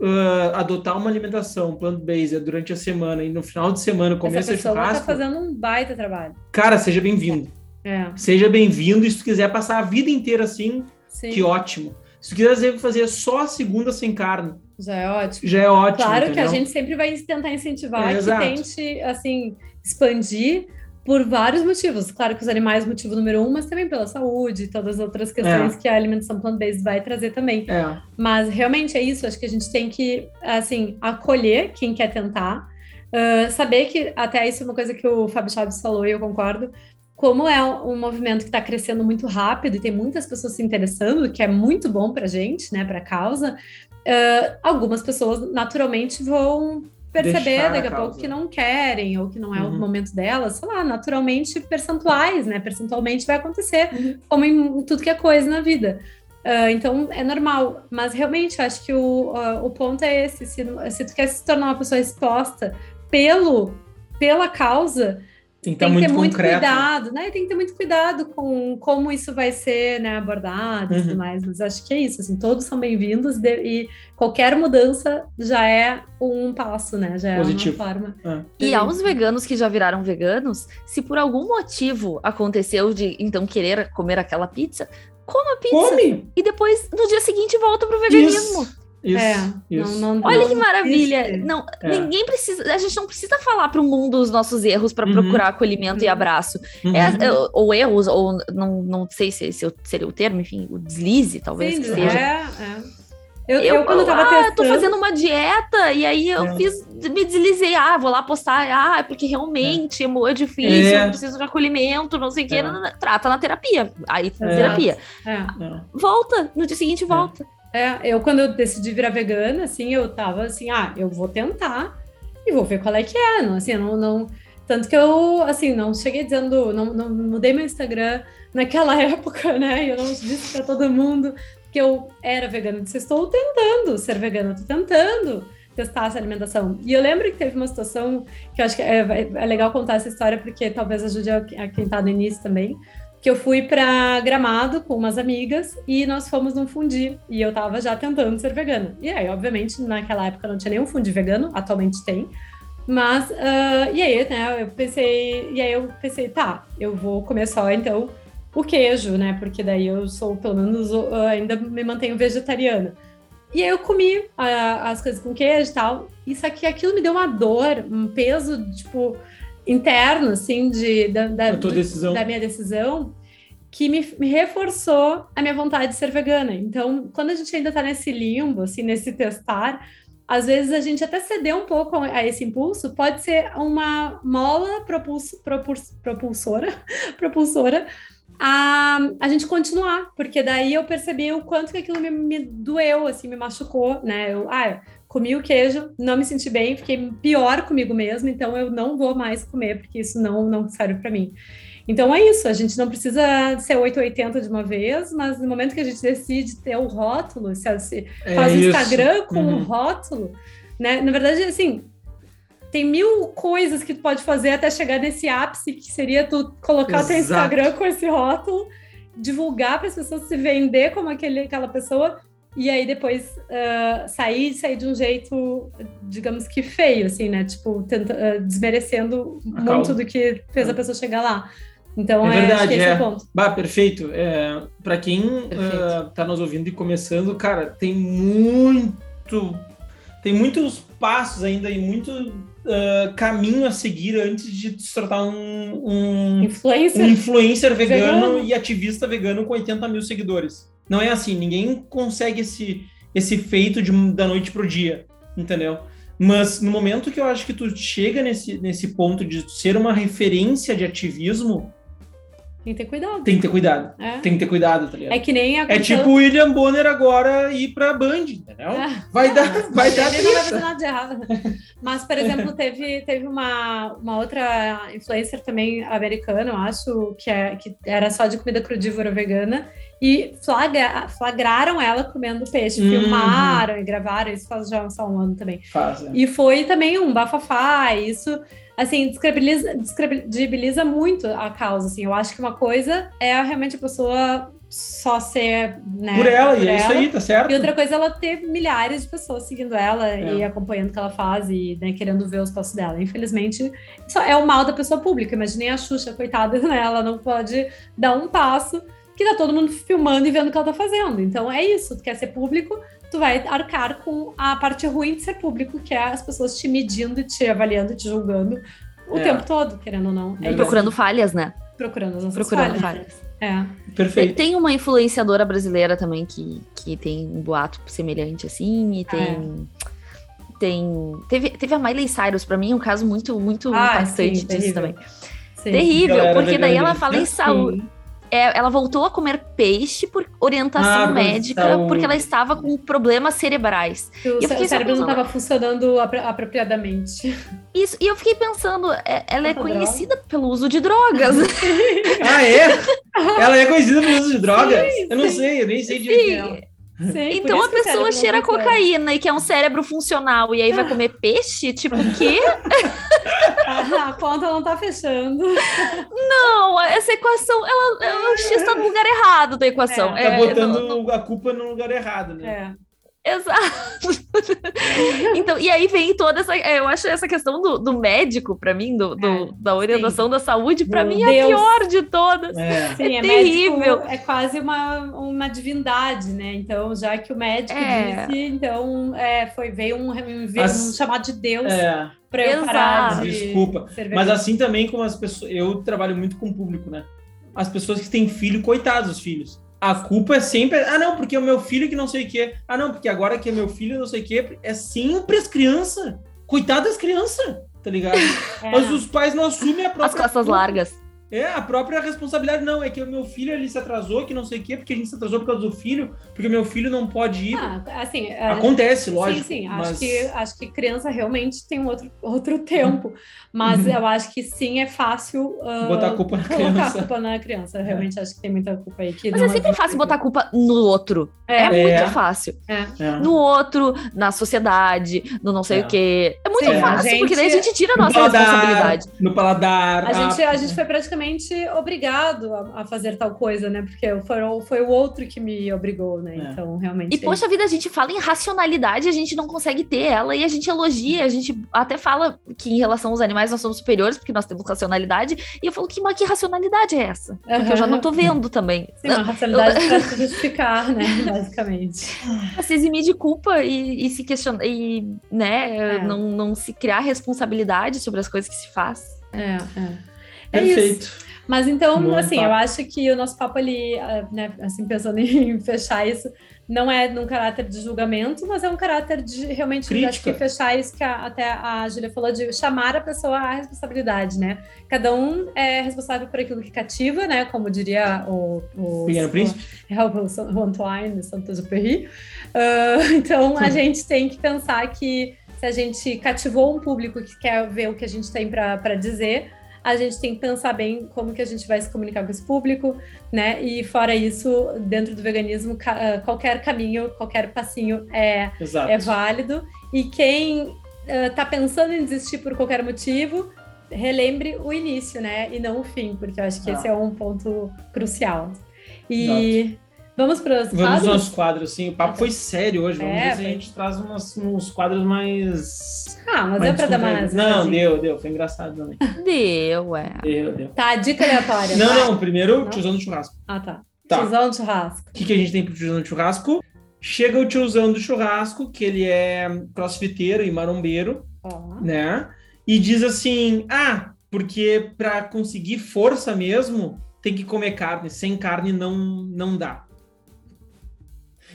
uh, adotar uma alimentação plant-based durante a semana e no final de semana comer Essa pessoa tá churrasco. tá fazendo um baita trabalho. Cara, seja bem-vindo. É. Seja bem-vindo e se tu quiser passar a vida inteira assim, Sim. que ótimo. Se quiser fazer só a segunda sem carne, já é ótimo. Já é ótimo. Claro entendeu? que a gente sempre vai tentar incentivar é, que exato. tente, assim, expandir por vários motivos. Claro que os animais, motivo número um, mas também pela saúde e todas as outras questões é. que a alimentação plant-based vai trazer também. É. Mas realmente é isso, acho que a gente tem que, assim, acolher quem quer tentar. Uh, saber que, até isso é uma coisa que o Fábio Chaves falou e eu concordo, como é um movimento que está crescendo muito rápido e tem muitas pessoas se interessando, que é muito bom para a gente, né, para a causa, uh, algumas pessoas naturalmente vão perceber daqui a, a pouco que não querem ou que não é uhum. o momento delas, sei lá, naturalmente percentuais, né? Percentualmente vai acontecer, uhum. como em tudo que é coisa na vida. Uh, então é normal, mas realmente acho que o, uh, o ponto é esse: se, se tu quer se tornar uma pessoa exposta pelo, pela causa, tem que, tem que ter muito cuidado, né? Tem que ter muito cuidado com como isso vai ser né, abordado uhum. e tudo uhum. mais. Mas acho que é isso, assim, todos são bem-vindos e qualquer mudança já é um passo, né? Já é Positivo. uma forma. É. E aos veganos que já viraram veganos, se por algum motivo aconteceu de então querer comer aquela pizza, coma a pizza. Come! E depois, no dia seguinte, volta pro veganismo. Isso. Isso, é, isso. Não, não, Olha que maravilha. Não, é. Ninguém precisa. A gente não precisa falar para o mundo os nossos erros para uhum. procurar acolhimento uhum. e abraço. Uhum. É, ou erros, ou não, não sei se, se seria o termo, enfim, o deslize, talvez Sim, que seja. É, é. Eu, eu, eu, quando tava ah, testando... tô fazendo uma dieta, e aí eu é. fiz, me deslizei, ah, vou lá postar, ah, é porque realmente é, é difícil, é. eu preciso de acolhimento, não sei o que, é. trata na terapia, aí terapia. Volta, no dia seguinte volta. É, eu quando eu decidi virar vegana, assim, eu tava assim, ah, eu vou tentar e vou ver qual é que é, não, assim, não, não Tanto que eu, assim, não cheguei dizendo, não, não mudei meu Instagram naquela época, né? Eu não disse para todo mundo que eu era vegana. Eu disse, estou tentando ser vegana, estou tentando testar essa alimentação. E eu lembro que teve uma situação que eu acho que é, é legal contar essa história, porque talvez ajude a, a quem está no início também. Que eu fui para Gramado com umas amigas e nós fomos num fundi. E eu estava já tentando ser vegana. E aí, obviamente, naquela época não tinha nenhum fundi vegano, atualmente tem. Mas, uh, e aí, né, eu pensei, e aí eu pensei, tá, eu vou comer só, então, o queijo, né, porque daí eu sou, pelo menos, uh, ainda me mantenho vegetariana. E aí eu comi uh, as coisas com queijo e tal, só que aquilo me deu uma dor, um peso, tipo, interno, assim, de, da, da, da minha decisão, que me, me, reforçou a minha vontade de ser vegana. Então, quando a gente ainda tá nesse limbo, assim, nesse testar, às vezes a gente até ceder um pouco a esse impulso, pode ser uma mola propulso, propulso, propulsora, propulsora a, a gente continuar, porque daí eu percebi o quanto que aquilo me, me doeu, assim, me machucou, né? Eu, ah, comi o queijo, não me senti bem, fiquei pior comigo mesmo, então eu não vou mais comer, porque isso não, não serve para mim. Então é isso, a gente não precisa ser 880 de uma vez, mas no momento que a gente decide ter o rótulo, se, se é faz o Instagram com uhum. o rótulo, né? Na verdade, assim, tem mil coisas que tu pode fazer até chegar nesse ápice, que seria tu colocar Exato. teu Instagram com esse rótulo, divulgar para as pessoas se vender como aquele, aquela pessoa, e aí depois uh, sair sair de um jeito, digamos que feio, assim, né? Tipo, tenta, uh, desmerecendo muito do que fez a pessoa chegar lá. Então, é, é verdade, é. é. o ponto. Bah, perfeito. É, para quem uh, tá nos ouvindo e começando, cara, tem muito. Tem muitos passos ainda e muito uh, caminho a seguir antes de se tornar um, um, influencer. um influencer vegano, vegano, e ativista vegano com 80 mil seguidores. Não é assim, ninguém consegue esse, esse feito de, da noite pro dia, entendeu? Mas no momento que eu acho que tu chega nesse, nesse ponto de ser uma referência de ativismo, tem que ter cuidado. Tem que ter cuidado. É. Tem que ter cuidado, tá ligado? É que nem a É tipo o William Bonner agora ir pra Band, entendeu? É. Vai dar, vai dar Ele não vai fazer nada de errado. Mas, por exemplo, teve, teve uma, uma outra influencer também americana, eu acho, que, é, que era só de comida crudívora vegana, e flagra, flagraram ela comendo peixe, uhum. filmaram e gravaram, isso faz já um ano também. Faz, é. E foi também um bafafá, isso assim, descredibiliza, descredibiliza muito a causa, assim. Eu acho que uma coisa é realmente a pessoa só ser, né, por ela, por e é isso aí, tá certo? E outra coisa é ela ter milhares de pessoas seguindo ela é. e acompanhando o que ela faz e né, querendo ver os passos dela. Infelizmente, isso é o mal da pessoa pública. Imaginei a Xuxa, coitada, né? Ela não pode dar um passo que tá todo mundo filmando e vendo o que ela tá fazendo. Então é isso, tu quer ser público, tu vai arcar com a parte ruim de ser público, que é as pessoas te medindo, te avaliando, te julgando o é. tempo todo, querendo ou não. É procurando falhas, né? Procurando as Procurando falhas. falhas. É. Perfeito. Tem uma influenciadora brasileira também que, que tem um boato semelhante assim, e tem. É. Tem. Teve, teve a Miley Cyrus, pra mim, um caso muito, muito ah, impactante sim, disso terrível. também. Sim. Terrível, porque daí ela fala em saúde é, ela voltou a comer peixe por orientação ah, médica, tá porque ela estava com problemas cerebrais. O, o cérebro não estava funcionando apropriadamente. Isso, e eu fiquei pensando, é, ela é conhecida droga? pelo uso de drogas. ah, é? Ela é conhecida pelo uso de drogas? Sim, eu não sei, eu nem sei de Sim. Sim, então a pessoa cheira cocaína e quer um cérebro funcional e aí vai comer peixe? Tipo, o quê? Ah, a conta não tá fechando. Não, essa equação, ela, ela o X tá no lugar errado da equação. É, tá botando não, não... a culpa no lugar errado, né? É. Exato. então, e aí vem toda essa. Eu acho essa questão do, do médico, para mim, do, do é, da orientação sim. da saúde, para mim é a pior de todas. É, sim, é, é terrível. é quase uma, uma divindade, né? Então, já que o médico é. disse, então é, foi, veio um, um, As... um chamado de Deus. É. Pra eu parar de Desculpa. Mas assim também como as pessoas. Eu trabalho muito com o público, né? As pessoas que têm filho, coitados os filhos a culpa é sempre. Ah, não, porque é o meu filho que não sei o quê. Ah, não, porque agora que é meu filho não sei o quê. É sempre as crianças. Coitado das crianças, tá ligado? É. Mas os pais não assumem a própria. As costas largas. É, a própria responsabilidade, não, é que o meu filho ele se atrasou, que não sei o quê, porque a gente se atrasou por causa do filho, porque o meu filho não pode ir. Ah, assim, Acontece, lógico. Sim, sim, mas... acho, que, acho que criança realmente tem um outro, outro tempo, mas uhum. eu acho que sim, é fácil... Uh, botar a culpa na criança. Botar a culpa na criança, eu realmente é. acho que tem muita culpa aí. Que mas é sempre é fácil botar a culpa no outro. É, é muito é. fácil. É. No outro, na sociedade, no não sei o quê. É muito sim, fácil, gente... porque daí a gente tira a nossa paladar, responsabilidade. No paladar. A, gente, a gente foi praticamente obrigado a, a, fazer tal coisa, né? Porque foi, foi o outro que me obrigou, né? É. Então, realmente. E, poxa vida, a gente fala em racionalidade, a gente não consegue ter ela, e a gente elogia, a gente até fala que em relação aos animais nós somos superiores, porque nós temos racionalidade, e eu falo que, mas que racionalidade é essa? Porque uhum. eu já não tô vendo também. Sim, uma racionalidade eu... pra se justificar, né? Basicamente. Se eximir de culpa e, e se questionar, e, né, é. não, não se criar responsabilidade sobre as coisas que se faz. É, é. É Perfeito. Isso. Mas então, Bom assim, papo. eu acho que o nosso papo ali, ah, né, assim, pensando em fechar isso, não é num caráter de julgamento, mas é um caráter de realmente Crítica. acho que fechar isso que a, até a Júlia falou, de chamar a pessoa à responsabilidade, né? Cada um é responsável por aquilo que cativa, né? Como diria o, o Pequeno Príncipe. O, o, o Antoine, Saint-Exupéry. Uh, então, a gente tem que pensar que se a gente cativou um público que quer ver o que a gente tem para dizer, a gente tem que pensar bem como que a gente vai se comunicar com esse público, né? E fora isso, dentro do veganismo, ah, qualquer caminho, qualquer passinho é, é válido. E quem está uh, pensando em desistir por qualquer motivo, relembre o início, né? E não o fim, porque eu acho que ah. esse é um ponto crucial. E Exato. Vamos para os quadros? Vamos aos quadros, sim. O papo foi sério hoje. Vamos é, ver se a gente traz uns, uns quadros mais. Ah, mas mais deu para dar mais. Não, deu, deu. Foi engraçado também. Deu, é. Deu, deu. Tá, dica aleatória. Não, não. Primeiro, não? tiozão do churrasco. Ah, tá. tá. Tiozão do churrasco. O que, que a gente tem pro tiozão do churrasco? Chega o tiozão do churrasco, que ele é crossfiteiro e marombeiro, oh. né? E diz assim: ah, porque para conseguir força mesmo, tem que comer carne. Sem carne não, não dá.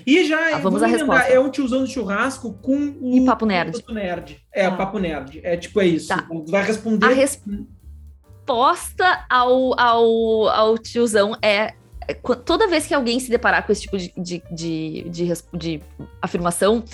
E já ah, vamos à resposta. é um tiozão de churrasco com o e papo nerd. Papo nerd. É, ah. papo nerd. É tipo, é isso. Tá. Vai responder. A resposta ao, ao, ao tiozão é, é toda vez que alguém se deparar com esse tipo de, de, de, de, de afirmação,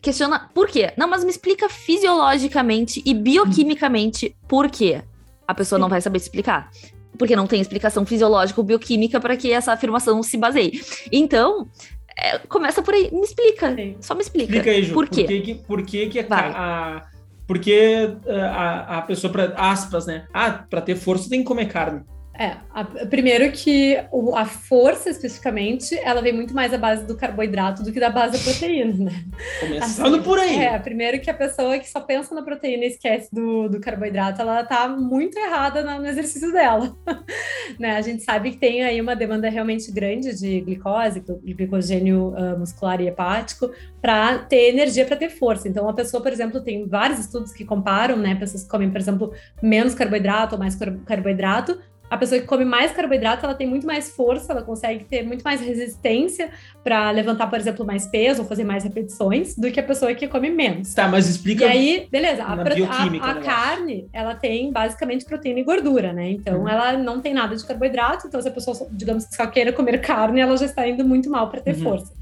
questiona por quê? Não, mas me explica fisiologicamente e bioquimicamente por quê. A pessoa não vai saber explicar. Porque não tem explicação fisiológica ou bioquímica para que essa afirmação se baseie. Então, é, começa por aí. Me explica. Sim. Só me explica. Explica aí, Ju. Por quê? Por que, por que, que a, a, porque a, a pessoa, para aspas, né? Ah, para ter força tem que comer carne. É, a, primeiro que o, a força, especificamente, ela vem muito mais à base do carboidrato do que da base da proteína, né? Começando assim, por aí. É, primeiro que a pessoa que só pensa na proteína e esquece do, do carboidrato, ela tá muito errada no, no exercício dela. né? A gente sabe que tem aí uma demanda realmente grande de glicose, de glicogênio uh, muscular e hepático, para ter energia, para ter força. Então, a pessoa, por exemplo, tem vários estudos que comparam, né? Pessoas que comem, por exemplo, menos carboidrato ou mais carboidrato, a pessoa que come mais carboidrato, ela tem muito mais força, ela consegue ter muito mais resistência para levantar, por exemplo, mais peso ou fazer mais repetições do que a pessoa que come menos. Tá, mas explica. E aí, beleza, a, a, a carne, ela tem basicamente proteína e gordura, né? Então, uhum. ela não tem nada de carboidrato. Então, se a pessoa, digamos que só queira comer carne, ela já está indo muito mal para ter uhum. força.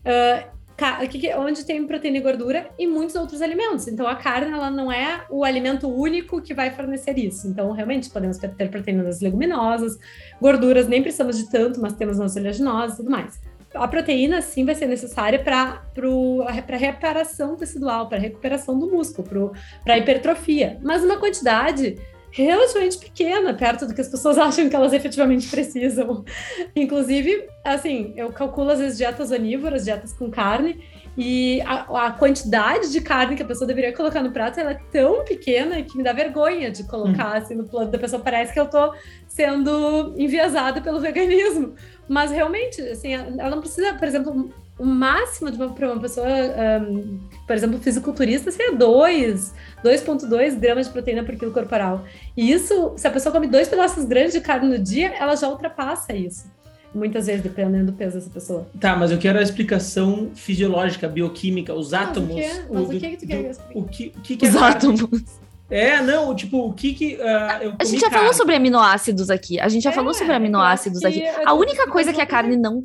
Uh, onde tem proteína e gordura e muitos outros alimentos. Então, a carne ela não é o alimento único que vai fornecer isso. Então, realmente, podemos ter proteínas leguminosas, gorduras, nem precisamos de tanto, mas temos nas oleaginosas e tudo mais. A proteína, sim, vai ser necessária para a reparação tecidual, para recuperação do músculo, para hipertrofia. Mas uma quantidade relativamente pequena, perto do que as pessoas acham que elas efetivamente precisam. Inclusive, assim, eu calculo às vezes dietas onívoras, dietas com carne, e a, a, quantidade de carne que a pessoa deveria colocar no prato é tão pequena que me dá vergonha de colocar hum. assim no plano da pessoa. Parece que eu tô sendo enviesada pelo veganismo. Mas realmente, assim, ela não precisa, por exemplo, o máximo para uma pessoa, um, por exemplo, fisiculturista, seria 2, 2,2 gramas de proteína por quilo corporal. E isso, se a pessoa come dois pedaços grandes de carne no dia, ela já ultrapassa isso. Muitas vezes, dependendo do peso dessa pessoa. Tá, mas eu quero a explicação fisiológica, bioquímica, os átomos. Mas o, que, mas o, que, que tu quer O que, o que, que Os é átomos. É, não, tipo, o que que. Uh, a gente já carne. falou sobre aminoácidos aqui. A gente já é, falou sobre aminoácidos aqui. A única coisa que a carne não.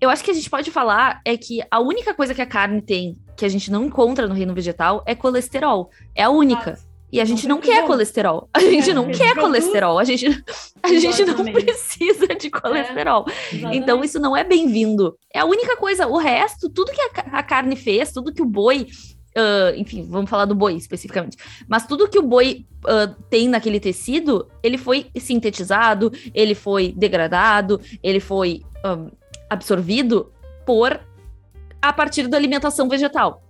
Eu acho que a gente pode falar é que a única coisa que a carne tem que a gente não encontra no reino vegetal é colesterol. É a única. E a gente não quer colesterol. A gente não quer colesterol. A gente, a gente não precisa de colesterol. É, então, isso não é bem-vindo. É a única coisa. O resto, tudo que a, a carne fez, tudo que o boi Uh, enfim, vamos falar do boi especificamente. Mas tudo que o boi uh, tem naquele tecido, ele foi sintetizado, ele foi degradado, ele foi um, absorvido por a partir da alimentação vegetal.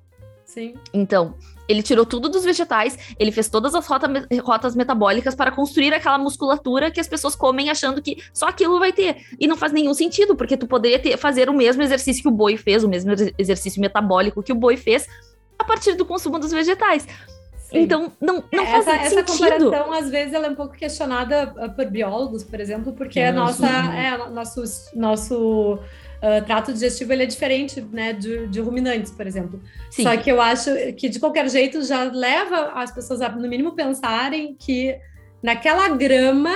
Sim. Então, ele tirou tudo dos vegetais, ele fez todas as rota, rotas metabólicas para construir aquela musculatura que as pessoas comem achando que só aquilo vai ter. E não faz nenhum sentido, porque tu poderia ter, fazer o mesmo exercício que o boi fez, o mesmo exercício metabólico que o boi fez, a partir do consumo dos vegetais. Sim. Então, não, não faz essa, sentido. Essa comparação, às vezes, ela é um pouco questionada ah, por biólogos, por exemplo, porque a nossa, é, nosso, nosso uh, trato digestivo ele é diferente né, de, de ruminantes, por exemplo. Sim. Só que eu acho que, de qualquer jeito, já leva as pessoas a, no mínimo, pensarem que naquela grama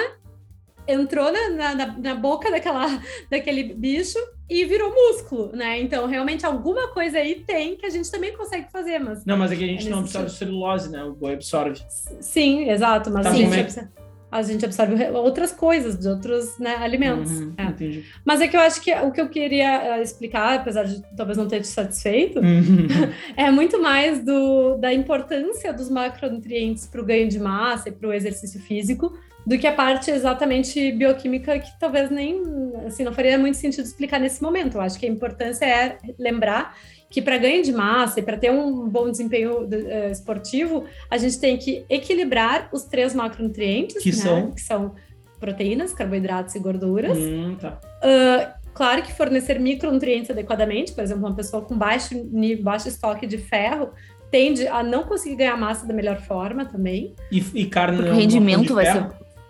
entrou na, na, na boca daquela, daquele bicho e virou músculo, né? Então, realmente, alguma coisa aí tem que a gente também consegue fazer, mas... Não, mas é que a gente é não absorve celulose, né? O boi absorve. Sim, exato, mas tá, a, gente é... absorve, a gente absorve outras coisas, de outros né, alimentos. Uhum, é. Entendi. Mas é que eu acho que o que eu queria eh, explicar, apesar de talvez não ter te satisfeito, uhum. é muito mais do, da importância dos macronutrientes para o ganho de massa e para o exercício físico, do que a parte exatamente bioquímica que talvez nem assim não faria muito sentido explicar nesse momento. Eu acho que a importância é lembrar que para ganho de massa e para ter um bom desempenho uh, esportivo, a gente tem que equilibrar os três macronutrientes, que, né? são? que são proteínas, carboidratos e gorduras. Hum, tá. uh, claro que fornecer micronutrientes adequadamente, por exemplo, uma pessoa com baixo, baixo estoque de ferro tende a não conseguir ganhar massa da melhor forma também. E, e carne o rendimento vai ser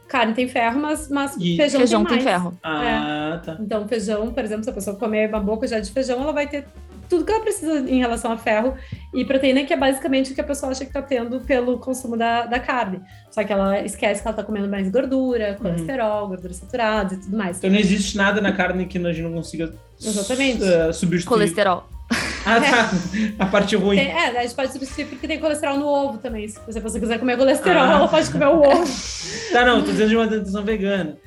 carne tem ferro, mas, mas feijão, feijão tem, tem ferro. Ah, é. tá. Então, feijão, por exemplo, se a pessoa comer uma boca já de feijão, ela vai ter tudo que ela precisa em relação a ferro e proteína, que é basicamente o que a pessoa acha que está tendo pelo consumo da, da carne. Só que ela esquece que ela está comendo mais gordura, uhum. colesterol, uhum. gordura saturada e tudo mais. Então não existe nada na carne que a gente não consiga Exatamente. Uh, substituir. Colesterol. Ah, tá. A parte ruim. Tem, é, a gente pode substituir porque tem colesterol no ovo também. Se você quiser comer colesterol, ah. ela pode comer o ovo. Tá, não, tô dizendo de uma alimentação vegana.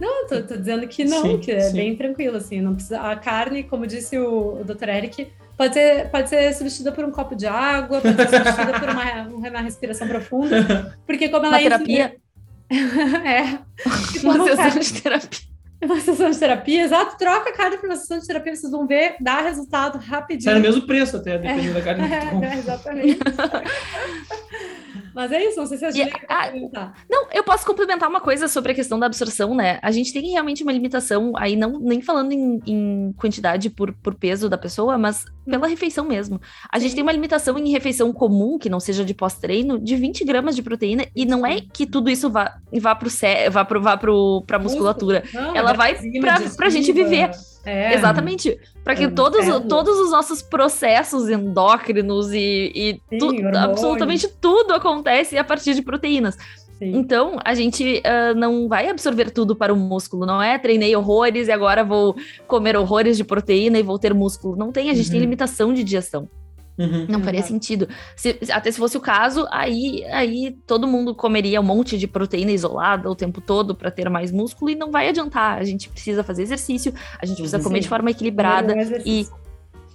Não, tô, tô, dizendo que não, sim, que é sim. bem tranquilo, assim. Não precisa, a carne, como disse o, o Dr. Eric, pode ser, pode ser substituída por um copo de água, pode ser substituída por uma, uma respiração profunda. Porque como ela uma é terapia. é. Uma sessão de terapia. Uma sessão de terapia, exato. Troca a carne para uma sessão de terapia, vocês vão ver, dá resultado rapidinho. Sai no mesmo preço até, dependendo é, da carne. É, é, exatamente. Mas é isso, não sei se a gente ah, Não, eu posso complementar uma coisa sobre a questão da absorção, né? A gente tem realmente uma limitação, aí não nem falando em, em quantidade por, por peso da pessoa, mas pela refeição mesmo. A Sim. gente tem uma limitação em refeição comum, que não seja de pós-treino, de 20 gramas de proteína, e não é que tudo isso vá, vá, pro, vá, pro, vá pro, pra musculatura. Não, Ela vai pra, pra gente viver. É. Exatamente. Para que é, todos, é. todos os nossos processos endócrinos e, e Sim, tu, absolutamente tudo acontece a partir de proteínas. Sim. Então, a gente uh, não vai absorver tudo para o músculo, não é? Treinei horrores e agora vou comer horrores de proteína e vou ter músculo. Não tem, a gente uhum. tem limitação de digestão. Uhum, não faria sentido. Se, até se fosse o caso, aí, aí todo mundo comeria um monte de proteína isolada o tempo todo para ter mais músculo e não vai adiantar. A gente precisa fazer exercício, a gente precisa comer de forma equilibrada e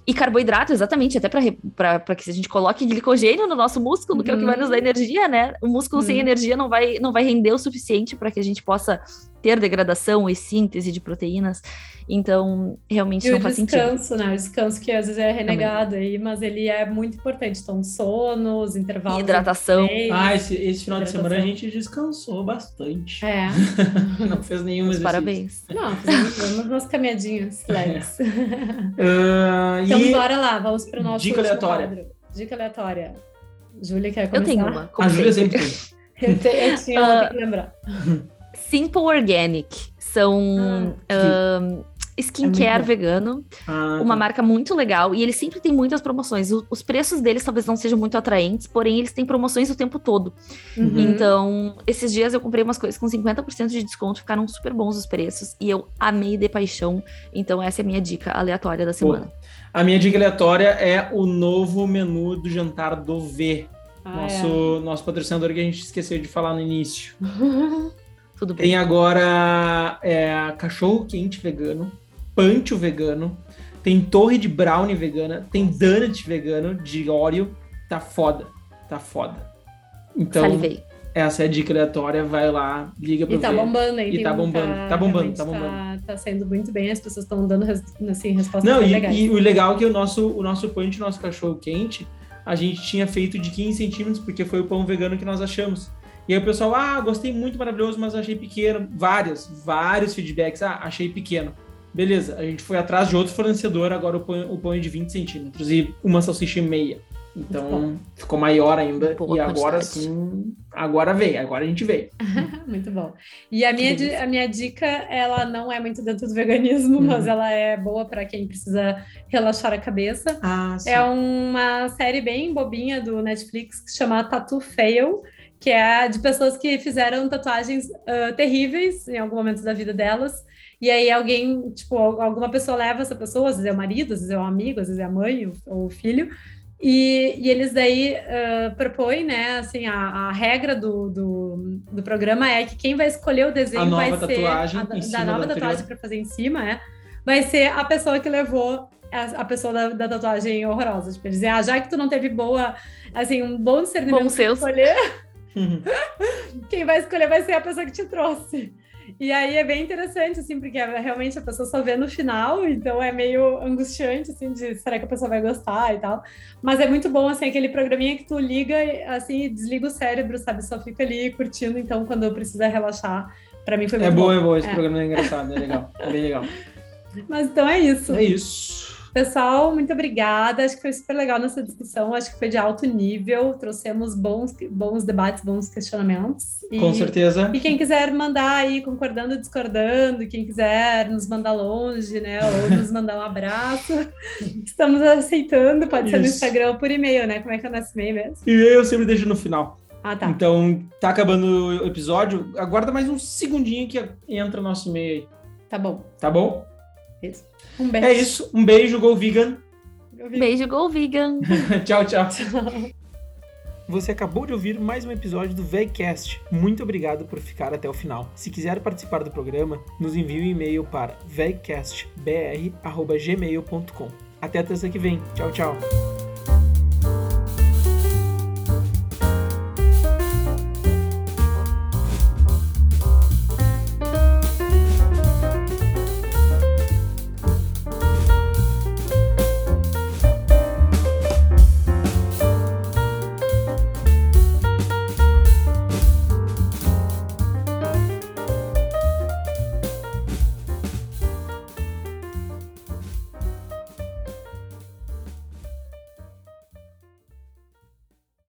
e carboidrato, exatamente, até para que a gente coloque glicogênio no nosso músculo, uhum. que é o que vai nos dar uhum. energia, né? O músculo uhum. sem energia não vai, não vai render o suficiente para que a gente possa ter degradação e síntese de proteínas. Então, realmente e não faz sentido. o descanso, né? O descanso que às vezes é renegado aí, mas ele é muito importante. Então, sono, os intervalos. Hidratação. Ah, esse, esse final de semana a gente descansou bastante. É. não fez nenhum exercício. Parabéns. Não, fizemos umas caminhadinhas leves. Uh, então, e... bora lá, vamos para o nosso Dica aleatória. Quadro. Dica aleatória. Júlia quer começar? Eu tenho uma. A Júlia sempre tem. eu, te, eu tinha uh, que lembrar. Simple Organic. São. Ah, skincare é vegano, ah, uma tá. marca muito legal, e eles sempre têm muitas promoções. O, os preços deles talvez não sejam muito atraentes, porém eles têm promoções o tempo todo. Uhum. Então, esses dias eu comprei umas coisas com 50% de desconto, ficaram super bons os preços, e eu amei de paixão. Então, essa é a minha dica aleatória da semana. Pô, a minha dica aleatória é o novo menu do jantar do V. Ah, nosso, é. nosso patrocinador que a gente esqueceu de falar no início. Tudo bem. Tem agora é, cachorro quente vegano, pancho vegano, tem torre de brownie vegana, tem donut vegano de Oreo. Tá foda. Tá foda. Então, Salivei. essa é a dica aleatória. Vai lá, liga pra E tá ver. bombando aí. E tá bombando, tá, tá bombando, tá bombando. Tá, tá saindo muito bem, as pessoas estão dando assim, respostas Não, e, legais. e o legal é que o nosso, o nosso punch, o nosso cachorro quente, a gente tinha feito de 15 centímetros, porque foi o pão vegano que nós achamos. E aí o pessoal, ah, gostei muito, maravilhoso, mas achei pequeno. Vários, vários feedbacks. Ah, achei pequeno. Beleza, a gente foi atrás de outro fornecedor, agora o pão, o pão é de 20 centímetros e uma salsicha e meia. Então ficou maior ainda. e agora sim, agora veio, agora a gente veio. muito bom. E a minha, a minha dica, ela não é muito dentro do veganismo, uhum. mas ela é boa para quem precisa relaxar a cabeça. Ah, é uma série bem bobinha do Netflix que se chama Tattoo Fail que é de pessoas que fizeram tatuagens uh, terríveis em algum momento da vida delas. E aí alguém, tipo, alguma pessoa leva essa pessoa, às vezes é o marido, às vezes é o amigo, às vezes é a mãe ou o filho, e, e eles daí uh, propõem, né, assim, a, a regra do, do, do, programa é que quem vai escolher o desenho vai ser a, da nova da tatuagem para fazer em cima, é, vai ser a pessoa que levou a, a pessoa da, da, tatuagem horrorosa. Tipo, dizer, ah, já que tu não teve boa, assim, um bom discernimento bom senso. escolher. Quem vai escolher vai ser a pessoa que te trouxe. E aí é bem interessante, assim, porque é realmente a pessoa só vê no final, então é meio angustiante, assim, de será que a pessoa vai gostar e tal. Mas é muito bom, assim, aquele programinha que tu liga, assim, e desliga o cérebro, sabe? Só fica ali curtindo, então, quando eu precisar relaxar, para mim foi é muito bom. É bom, é bom, esse é. programa é engraçado, é legal, é bem legal. Mas então é isso. É isso. Pessoal, muito obrigada. Acho que foi super legal nessa discussão. Acho que foi de alto nível. Trouxemos bons, bons debates, bons questionamentos. E, Com certeza. E quem quiser mandar aí, concordando, discordando, quem quiser nos mandar longe, né? Ou nos mandar um abraço, estamos aceitando. Pode Isso. ser no Instagram ou por e-mail, né? Como é que é o nosso e-mail mesmo? E-mail eu sempre deixo no final. Ah, tá. Então, tá acabando o episódio. Aguarda mais um segundinho que entra o nosso e-mail aí. Tá bom. Tá bom? Isso. Um beijo. É isso. Um beijo, Go Vegan. Beijo, Go Vegan. tchau, tchau. Você acabou de ouvir mais um episódio do VegCast. Muito obrigado por ficar até o final. Se quiser participar do programa, nos envie um e-mail para vegcastbr.gmail.com. Até a terça que vem. Tchau, tchau.